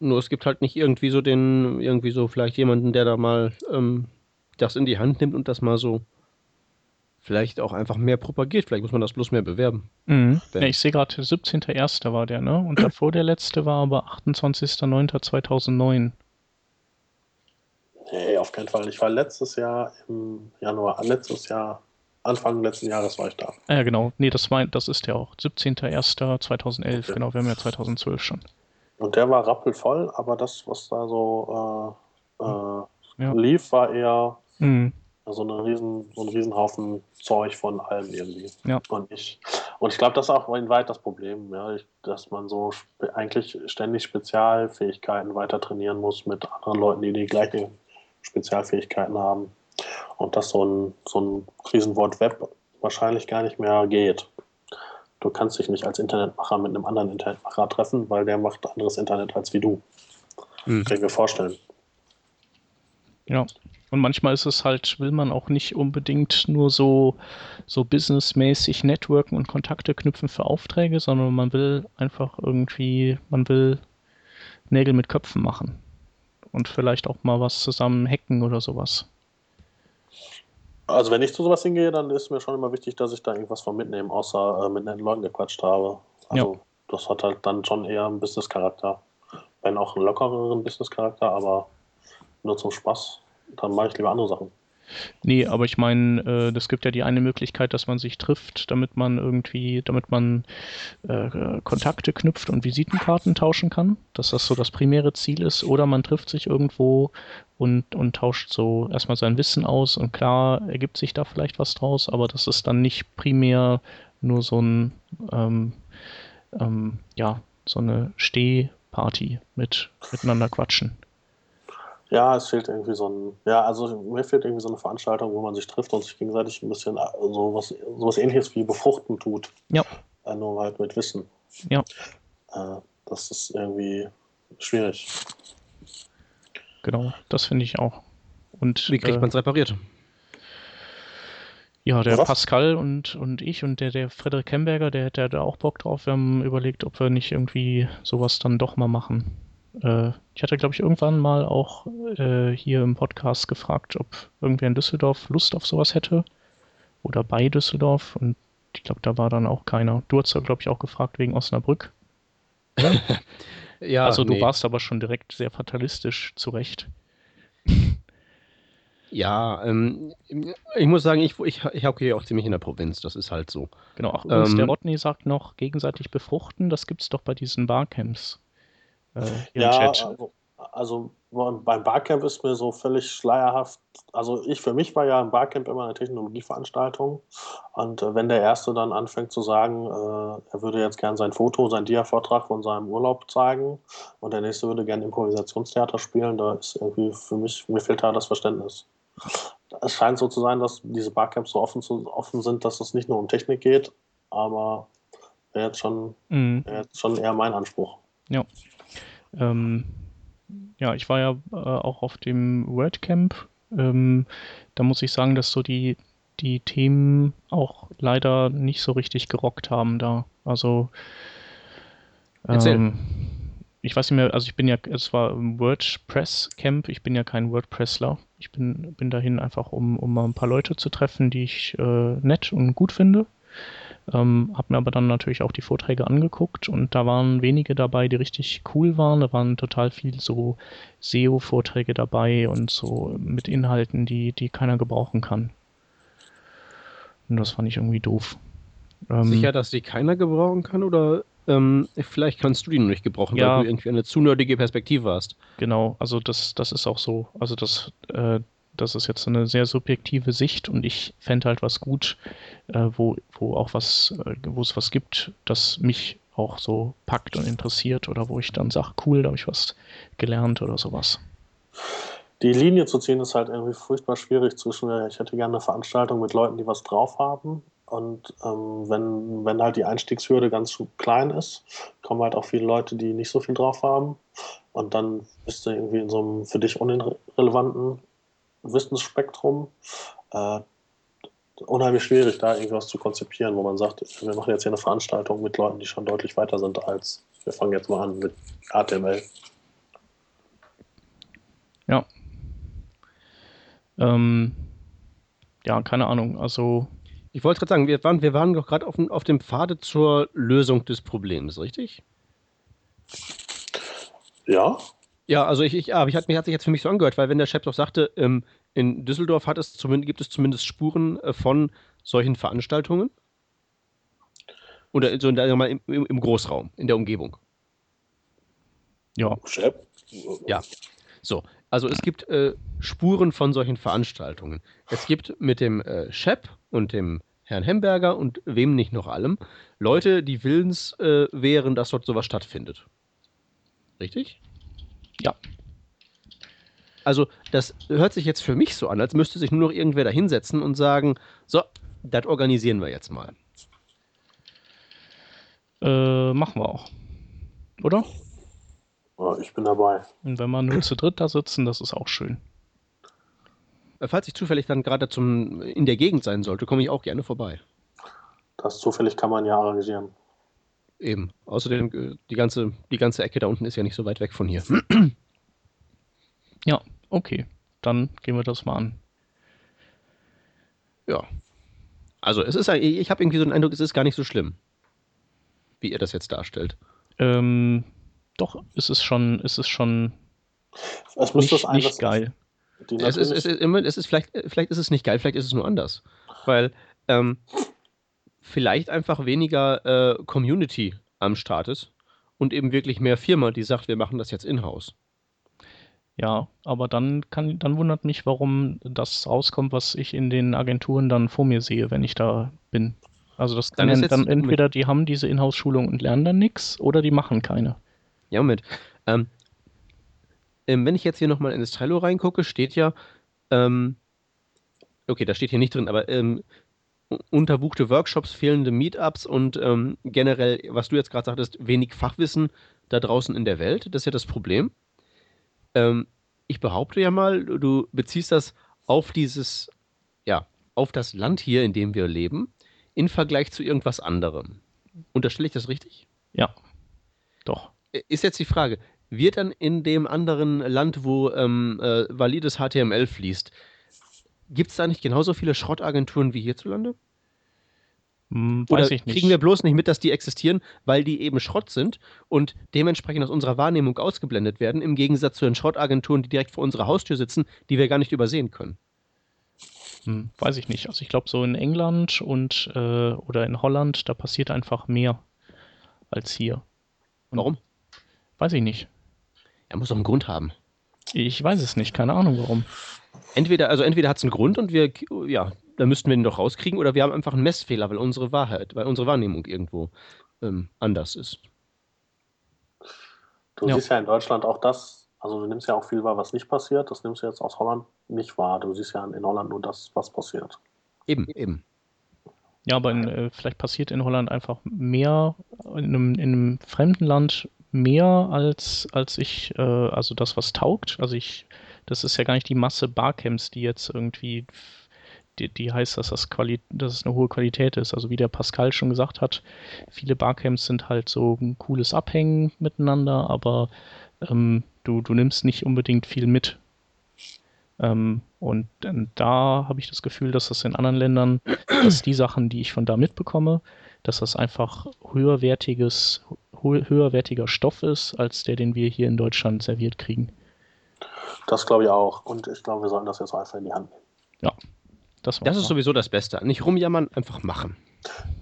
Nur es gibt halt nicht irgendwie so den, irgendwie so vielleicht jemanden, der da mal ähm, das in die Hand nimmt und das mal so vielleicht auch einfach mehr propagiert. Vielleicht muss man das bloß mehr bewerben. Mhm. Ja, ich sehe gerade, 17.01. war der, ne? Und davor der letzte war aber 28.09.2009. Nee, auf keinen Fall. Ich war letztes Jahr im Januar, letztes Jahr, Anfang letzten Jahres war ich da. Ja, genau. Nee, das, war, das ist der auch. 17.01.2011, okay. genau. Wir haben ja 2012 schon. Und der war rappelvoll, aber das, was da so äh, äh, ja. lief, war eher Mhm. Also eine riesen, so ein Riesenhaufen Zeug von allem irgendwie. Ja. Und ich, und ich glaube, das ist auch weit das Problem, ja, ich, dass man so eigentlich ständig Spezialfähigkeiten weiter trainieren muss mit anderen Leuten, die die gleichen Spezialfähigkeiten haben. Und dass so ein, so ein Riesenwort Web wahrscheinlich gar nicht mehr geht. Du kannst dich nicht als Internetmacher mit einem anderen Internetmacher treffen, weil der macht anderes Internet als wie du. Mhm. Kann ich mir vorstellen. Ja. Und manchmal ist es halt, will man auch nicht unbedingt nur so, so businessmäßig networken und Kontakte knüpfen für Aufträge, sondern man will einfach irgendwie, man will Nägel mit Köpfen machen. Und vielleicht auch mal was zusammen hacken oder sowas. Also wenn ich zu sowas hingehe, dann ist mir schon immer wichtig, dass ich da irgendwas von mitnehme, außer äh, mit netten Leuten gequatscht habe. Also ja. das hat halt dann schon eher einen Business-Charakter. Wenn auch einen lockereren Business-Charakter, aber nur zum Spaß dann mache ich lieber andere Sachen. Nee, aber ich meine, äh, das gibt ja die eine Möglichkeit, dass man sich trifft, damit man irgendwie, damit man äh, Kontakte knüpft und Visitenkarten tauschen kann, dass das so das primäre Ziel ist. Oder man trifft sich irgendwo und, und tauscht so erstmal sein Wissen aus und klar ergibt sich da vielleicht was draus, aber das ist dann nicht primär nur so ein, ähm, ähm, ja, so eine Stehparty mit miteinander quatschen. Ja, es fehlt irgendwie so ein, ja, also mir fehlt irgendwie so eine Veranstaltung, wo man sich trifft und sich gegenseitig ein bisschen so was, so was ähnliches wie befruchten tut. Ja. Äh, nur halt mit Wissen. Ja. Äh, das ist irgendwie schwierig. Genau, das finde ich auch. Und, wie kriegt äh, man es repariert? Ja, der was? Pascal und, und ich und der, der Frederik Kemberger, der hätte da auch Bock drauf. Wir haben überlegt, ob wir nicht irgendwie sowas dann doch mal machen. Äh, ich hatte, glaube ich, irgendwann mal auch äh, hier im Podcast gefragt, ob irgendwer in Düsseldorf Lust auf sowas hätte. Oder bei Düsseldorf. Und ich glaube, da war dann auch keiner. Du hast ja, glaube ich, auch gefragt wegen Osnabrück. ja, also du nee. warst aber schon direkt sehr fatalistisch zurecht. Ja, ähm, ich muss sagen, ich, ich, ich hocke hier auch ziemlich in der Provinz, das ist halt so. Genau, auch ähm, der Rodney sagt noch, gegenseitig befruchten, das gibt es doch bei diesen Barcamps äh, ja, Chat. Also, also beim Barcamp ist mir so völlig schleierhaft. Also ich für mich war ja im Barcamp immer eine Technologieveranstaltung. Und äh, wenn der Erste dann anfängt zu sagen, äh, er würde jetzt gern sein Foto, sein Dia-Vortrag von seinem Urlaub zeigen und der Nächste würde gern Improvisationstheater spielen, da ist irgendwie für mich, mir fehlt da das Verständnis. Es scheint so zu sein, dass diese Barcamps so offen, zu, offen sind, dass es nicht nur um Technik geht, aber wäre jetzt schon, mhm. wär jetzt schon eher mein Anspruch. Ja. Ähm, ja, ich war ja äh, auch auf dem WordCamp. Ähm, da muss ich sagen, dass so die, die Themen auch leider nicht so richtig gerockt haben da. Also ähm, ich weiß nicht mehr, also ich bin ja, es war ein WordPress Camp, ich bin ja kein WordPressler. Ich bin, bin dahin einfach, um, um mal ein paar Leute zu treffen, die ich äh, nett und gut finde. Ähm, habe mir aber dann natürlich auch die Vorträge angeguckt und da waren wenige dabei, die richtig cool waren. Da waren total viel so SEO-Vorträge dabei und so mit Inhalten, die, die keiner gebrauchen kann. Und das fand ich irgendwie doof. Ähm, Sicher, dass die keiner gebrauchen kann oder ähm, vielleicht kannst du die nicht gebrauchen, ja, weil du irgendwie eine zu nerdige Perspektive hast. Genau, also das, das ist auch so. Also das, äh, das ist jetzt eine sehr subjektive Sicht und ich fände halt was gut, äh, wo, wo auch was, äh, wo es was gibt, das mich auch so packt und interessiert oder wo ich dann sage, cool, da habe ich was gelernt oder sowas. Die Linie zu ziehen ist halt irgendwie furchtbar schwierig zwischen, äh, ich hätte gerne eine Veranstaltung mit Leuten, die was drauf haben und ähm, wenn, wenn halt die Einstiegshürde ganz klein ist, kommen halt auch viele Leute, die nicht so viel drauf haben. Und dann bist du irgendwie in so einem für dich unrelevanten Wissensspektrum äh, unheimlich schwierig, da irgendwas zu konzipieren, wo man sagt, wir machen jetzt hier eine Veranstaltung mit Leuten, die schon deutlich weiter sind als wir fangen jetzt mal an mit HTML. Ja. Ähm, ja, keine Ahnung. Also. Ich wollte gerade sagen, wir waren, wir waren doch gerade auf, auf dem Pfade zur Lösung des Problems, richtig? Ja. Ja, also ich, ich, aber ich hat, mir hat sich jetzt für mich so angehört, weil wenn der Chef doch sagte, ähm, in Düsseldorf hat es zumindest, gibt es zumindest Spuren äh, von solchen Veranstaltungen. Oder so in der, im, im Großraum, in der Umgebung. Ja. Chef? Ja. So, also es gibt äh, Spuren von solchen Veranstaltungen. Es gibt mit dem äh, Shep und dem Herrn Hemberger und wem nicht noch allem Leute, die willens äh, wären, dass dort sowas stattfindet. Richtig? Ja. Also, das hört sich jetzt für mich so an, als müsste sich nur noch irgendwer da hinsetzen und sagen: So, das organisieren wir jetzt mal. Äh, machen wir auch. Oder? Ja, ich bin dabei. Und wenn wir nur zu dritt da sitzen, das ist auch schön. Äh, falls ich zufällig dann gerade zum in der Gegend sein sollte, komme ich auch gerne vorbei. Das zufällig kann man ja arrangieren. Eben. Außerdem, äh, die ganze, die ganze Ecke da unten ist ja nicht so weit weg von hier. ja, okay. Dann gehen wir das mal an. Ja. Also es ist ich habe irgendwie so den Eindruck, es ist gar nicht so schlimm, wie ihr das jetzt darstellt. Ähm, doch, es ist schon, es ist schon es nicht, das ein, nicht geil. Es ist, es, ist, immer, es ist vielleicht, vielleicht ist es nicht geil, vielleicht ist es nur anders. Weil ähm, vielleicht einfach weniger äh, Community am Start ist und eben wirklich mehr Firma, die sagt, wir machen das jetzt in-house. Ja, aber dann kann, dann wundert mich, warum das rauskommt, was ich in den Agenturen dann vor mir sehe, wenn ich da bin. Also das dann, dann, dann entweder die haben diese Inhouse-Schulung und lernen dann nichts oder die machen keine. Ja, Moment. Ähm, ähm, wenn ich jetzt hier nochmal in das Trello reingucke, steht ja, ähm, okay, da steht hier nicht drin, aber ähm, unterbuchte Workshops, fehlende Meetups und ähm, generell, was du jetzt gerade sagtest, wenig Fachwissen da draußen in der Welt. Das ist ja das Problem. Ähm, ich behaupte ja mal, du beziehst das auf dieses, ja, auf das Land hier, in dem wir leben, in Vergleich zu irgendwas anderem. Unterstelle ich das richtig? Ja. Doch. Ist jetzt die Frage, wird dann in dem anderen Land, wo ähm, äh, valides HTML fließt, Gibt es da nicht genauso viele Schrottagenturen wie hierzulande? Hm, weiß Oder ich nicht. kriegen wir bloß nicht mit, dass die existieren, weil die eben Schrott sind und dementsprechend aus unserer Wahrnehmung ausgeblendet werden, im Gegensatz zu den Schrottagenturen, die direkt vor unserer Haustür sitzen, die wir gar nicht übersehen können? Hm, weiß ich nicht. Also ich glaube, so in England und äh, oder in Holland, da passiert einfach mehr als hier. Und Warum? Weiß ich nicht. Er muss doch einen Grund haben. Ich weiß es nicht, keine Ahnung warum. Entweder, also entweder hat es einen Grund und wir, ja, da müssten wir ihn doch rauskriegen, oder wir haben einfach einen Messfehler, weil unsere Wahrheit, weil unsere Wahrnehmung irgendwo ähm, anders ist. Du ja. siehst ja in Deutschland auch das, also du nimmst ja auch viel wahr, was nicht passiert. Das nimmst du jetzt aus Holland nicht wahr. Du siehst ja in Holland nur das, was passiert. Eben, eben. Ja, aber in, äh, vielleicht passiert in Holland einfach mehr in einem, in einem fremden Land mehr als, als ich, äh, also das, was taugt. Also ich, das ist ja gar nicht die Masse Barcamps, die jetzt irgendwie, die, die heißt, dass das, Quali dass es eine hohe Qualität ist. Also wie der Pascal schon gesagt hat, viele Barcamps sind halt so ein cooles Abhängen miteinander, aber ähm, du, du nimmst nicht unbedingt viel mit. Ähm, und da habe ich das Gefühl, dass das in anderen Ländern, dass die Sachen, die ich von da mitbekomme, dass das einfach höherwertiges, höherwertiger Stoff ist, als der, den wir hier in Deutschland serviert kriegen. Das glaube ich auch. Und ich glaube, wir sollten das jetzt einfach in die Hand nehmen. Ja. Das, das ist sowieso das Beste. Nicht rumjammern, einfach machen.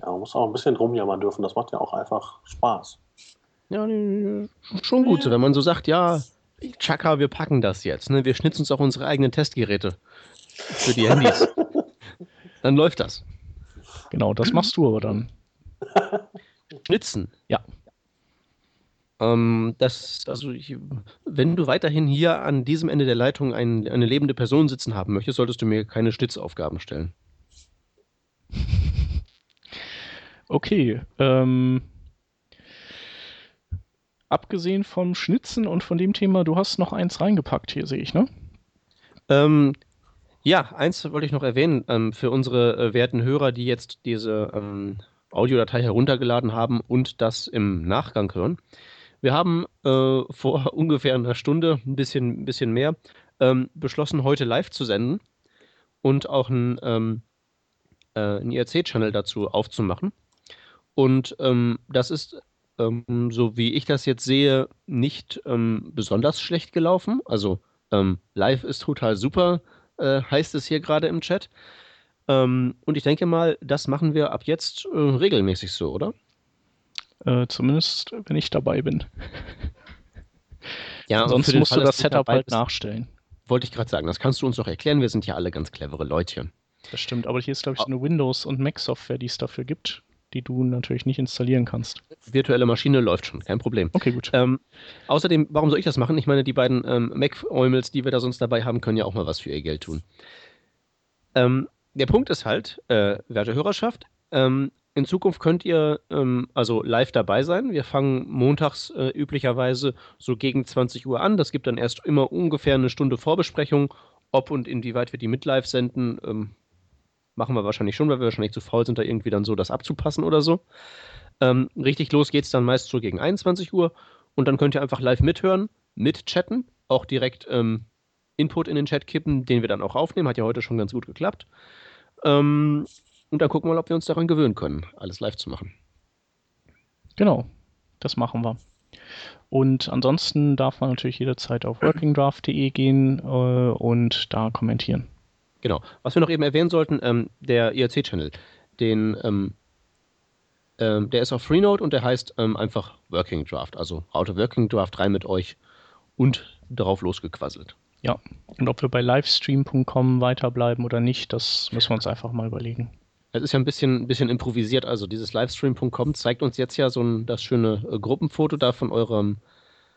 Ja, man muss auch ein bisschen rumjammern dürfen. Das macht ja auch einfach Spaß. Ja, schon gut, wenn man so sagt, ja, Chaka, wir packen das jetzt. Ne? Wir schnitzen uns auch unsere eigenen Testgeräte für die Handys. dann läuft das. Genau, das machst du aber dann. Schnitzen? Ja. Ähm, das, also ich, wenn du weiterhin hier an diesem Ende der Leitung ein, eine lebende Person sitzen haben möchtest, solltest du mir keine Schnitzaufgaben stellen. Okay. Ähm, abgesehen vom Schnitzen und von dem Thema, du hast noch eins reingepackt hier, sehe ich, ne? Ähm, ja, eins wollte ich noch erwähnen ähm, für unsere äh, werten Hörer, die jetzt diese ähm, Audiodatei heruntergeladen haben und das im Nachgang hören. Wir haben äh, vor ungefähr einer Stunde, ein bisschen, ein bisschen mehr, ähm, beschlossen, heute live zu senden und auch einen, ähm, äh, einen IRC-Channel dazu aufzumachen. Und ähm, das ist ähm, so wie ich das jetzt sehe, nicht ähm, besonders schlecht gelaufen. Also ähm, live ist total super, äh, heißt es hier gerade im Chat. Und ich denke mal, das machen wir ab jetzt äh, regelmäßig so, oder? Äh, zumindest, wenn ich dabei bin. ja, sonst musst Fall, du das Setup halt nachstellen. Wollte ich gerade sagen, das kannst du uns doch erklären. Wir sind ja alle ganz clevere Leute. Das stimmt, aber hier ist, glaube ich, so eine Windows- und Mac-Software, die es dafür gibt die du natürlich nicht installieren kannst. Virtuelle Maschine läuft schon, kein Problem. Okay, gut. Ähm, außerdem, warum soll ich das machen? Ich meine, die beiden ähm, Mac-Eumels, die wir da sonst dabei haben, können ja auch mal was für ihr Geld tun. Ähm, der Punkt ist halt, äh, werte Hörerschaft, ähm, in Zukunft könnt ihr ähm, also live dabei sein. Wir fangen montags äh, üblicherweise so gegen 20 Uhr an. Das gibt dann erst immer ungefähr eine Stunde Vorbesprechung. Ob und inwieweit wir die mit live senden, ähm, Machen wir wahrscheinlich schon, weil wir wahrscheinlich zu faul sind, da irgendwie dann so das abzupassen oder so. Ähm, richtig los geht es dann meist so gegen 21 Uhr und dann könnt ihr einfach live mithören, mitchatten, auch direkt ähm, Input in den Chat kippen, den wir dann auch aufnehmen. Hat ja heute schon ganz gut geklappt. Ähm, und dann gucken wir mal, ob wir uns daran gewöhnen können, alles live zu machen. Genau, das machen wir. Und ansonsten darf man natürlich jederzeit auf workingdraft.de gehen äh, und da kommentieren. Genau. Was wir noch eben erwähnen sollten, ähm, der IRC-Channel, den, ähm, ähm, der ist auf Freenode und der heißt ähm, einfach Working Draft. Also Auto Working Draft rein mit euch und darauf losgequasselt. Ja, und ob wir bei livestream.com weiterbleiben oder nicht, das müssen wir uns einfach mal überlegen. Es ist ja ein bisschen, bisschen improvisiert. Also dieses livestream.com zeigt uns jetzt ja so ein, das schöne äh, Gruppenfoto da von eurem.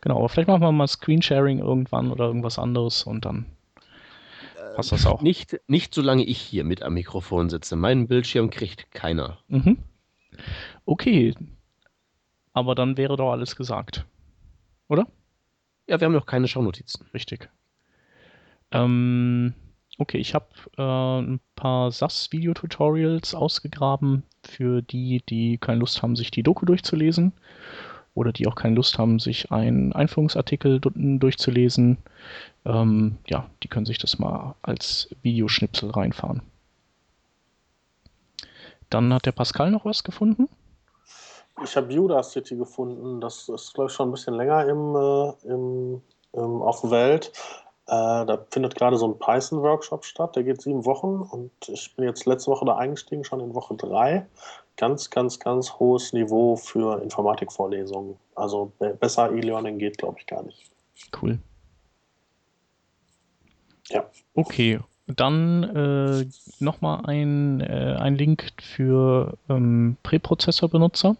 Genau, aber vielleicht machen wir mal Screensharing irgendwann oder irgendwas anderes und dann passt das auch. Nicht, nicht solange ich hier mit am Mikrofon sitze. Meinen Bildschirm kriegt keiner. Mhm. Okay. Aber dann wäre doch alles gesagt. Oder? Ja, wir haben noch keine Schaunotizen. Richtig. Ähm, okay, ich habe äh, ein paar SAS-Video-Tutorials ausgegraben für die, die keine Lust haben, sich die Doku durchzulesen oder die auch keine Lust haben, sich einen Einführungsartikel durchzulesen. Ähm, ja, die können sich das mal als Videoschnipsel reinfahren. Dann hat der Pascal noch was gefunden. Ich habe Udacity gefunden. Das ist, glaube ich, schon ein bisschen länger im, äh, im, im, auf der Welt. Äh, da findet gerade so ein Python-Workshop statt. Der geht sieben Wochen und ich bin jetzt letzte Woche da eingestiegen, schon in Woche drei. Ganz, ganz, ganz hohes Niveau für Informatikvorlesungen. Also besser E-Learning geht, glaube ich, gar nicht. Cool. Ja. Okay, dann äh, nochmal ein, äh, ein Link für ähm, Präprozessor-Benutzer.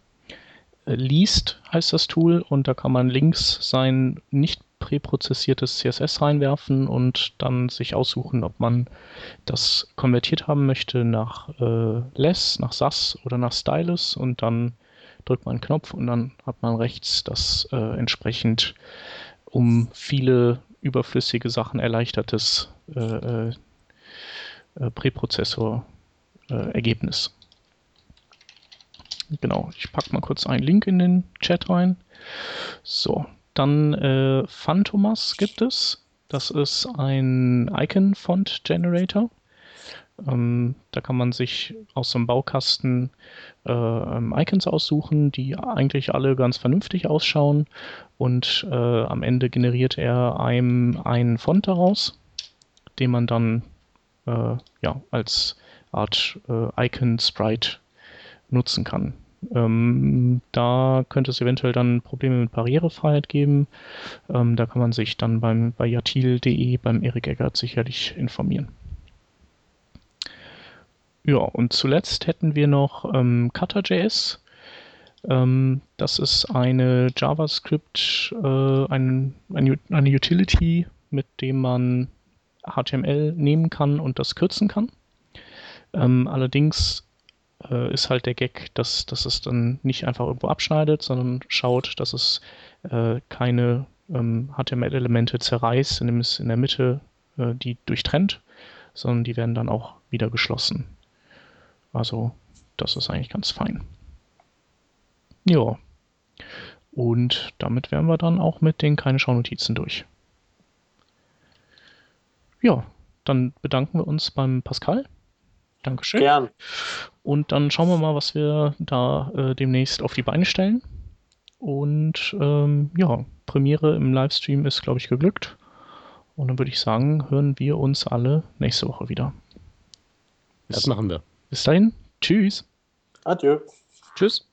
Äh, Least heißt das Tool und da kann man links sein nicht präprozessiertes CSS reinwerfen und dann sich aussuchen, ob man das konvertiert haben möchte nach äh, Less, nach SAS oder nach Stylus und dann drückt man einen Knopf und dann hat man rechts das äh, entsprechend um viele überflüssige Sachen erleichtertes äh, äh, äh Präprozessor-Ergebnis. genau, ich packe mal kurz einen Link in den Chat rein. So, dann äh, Phantomas gibt es. Das ist ein Icon-Font-Generator. Ähm, da kann man sich aus so einem Baukasten äh, ähm, Icons aussuchen, die eigentlich alle ganz vernünftig ausschauen. Und äh, am Ende generiert er einem einen Font daraus, den man dann äh, ja, als Art äh, Icon-Sprite nutzen kann. Ähm, da könnte es eventuell dann Probleme mit Barrierefreiheit geben. Ähm, da kann man sich dann beim, bei jatil.de beim Erik Eggert sicherlich informieren. Ja, und zuletzt hätten wir noch ähm, Cutter.js. Ähm, das ist eine JavaScript, äh, ein, ein, eine Utility, mit dem man HTML nehmen kann und das kürzen kann. Ähm, allerdings äh, ist halt der Gag, dass, dass es dann nicht einfach irgendwo abschneidet, sondern schaut, dass es äh, keine ähm, HTML-Elemente zerreißt, indem es in der Mitte äh, die durchtrennt, sondern die werden dann auch wieder geschlossen. Also das ist eigentlich ganz fein. Ja. Und damit wären wir dann auch mit den keine Schaunotizen durch. Ja, dann bedanken wir uns beim Pascal. Dankeschön. Gern. Und dann schauen wir mal, was wir da äh, demnächst auf die Beine stellen. Und ähm, ja, Premiere im Livestream ist, glaube ich, geglückt. Und dann würde ich sagen, hören wir uns alle nächste Woche wieder. Bis, das machen wir. Bis dahin. Tschüss. Adieu. Tschüss.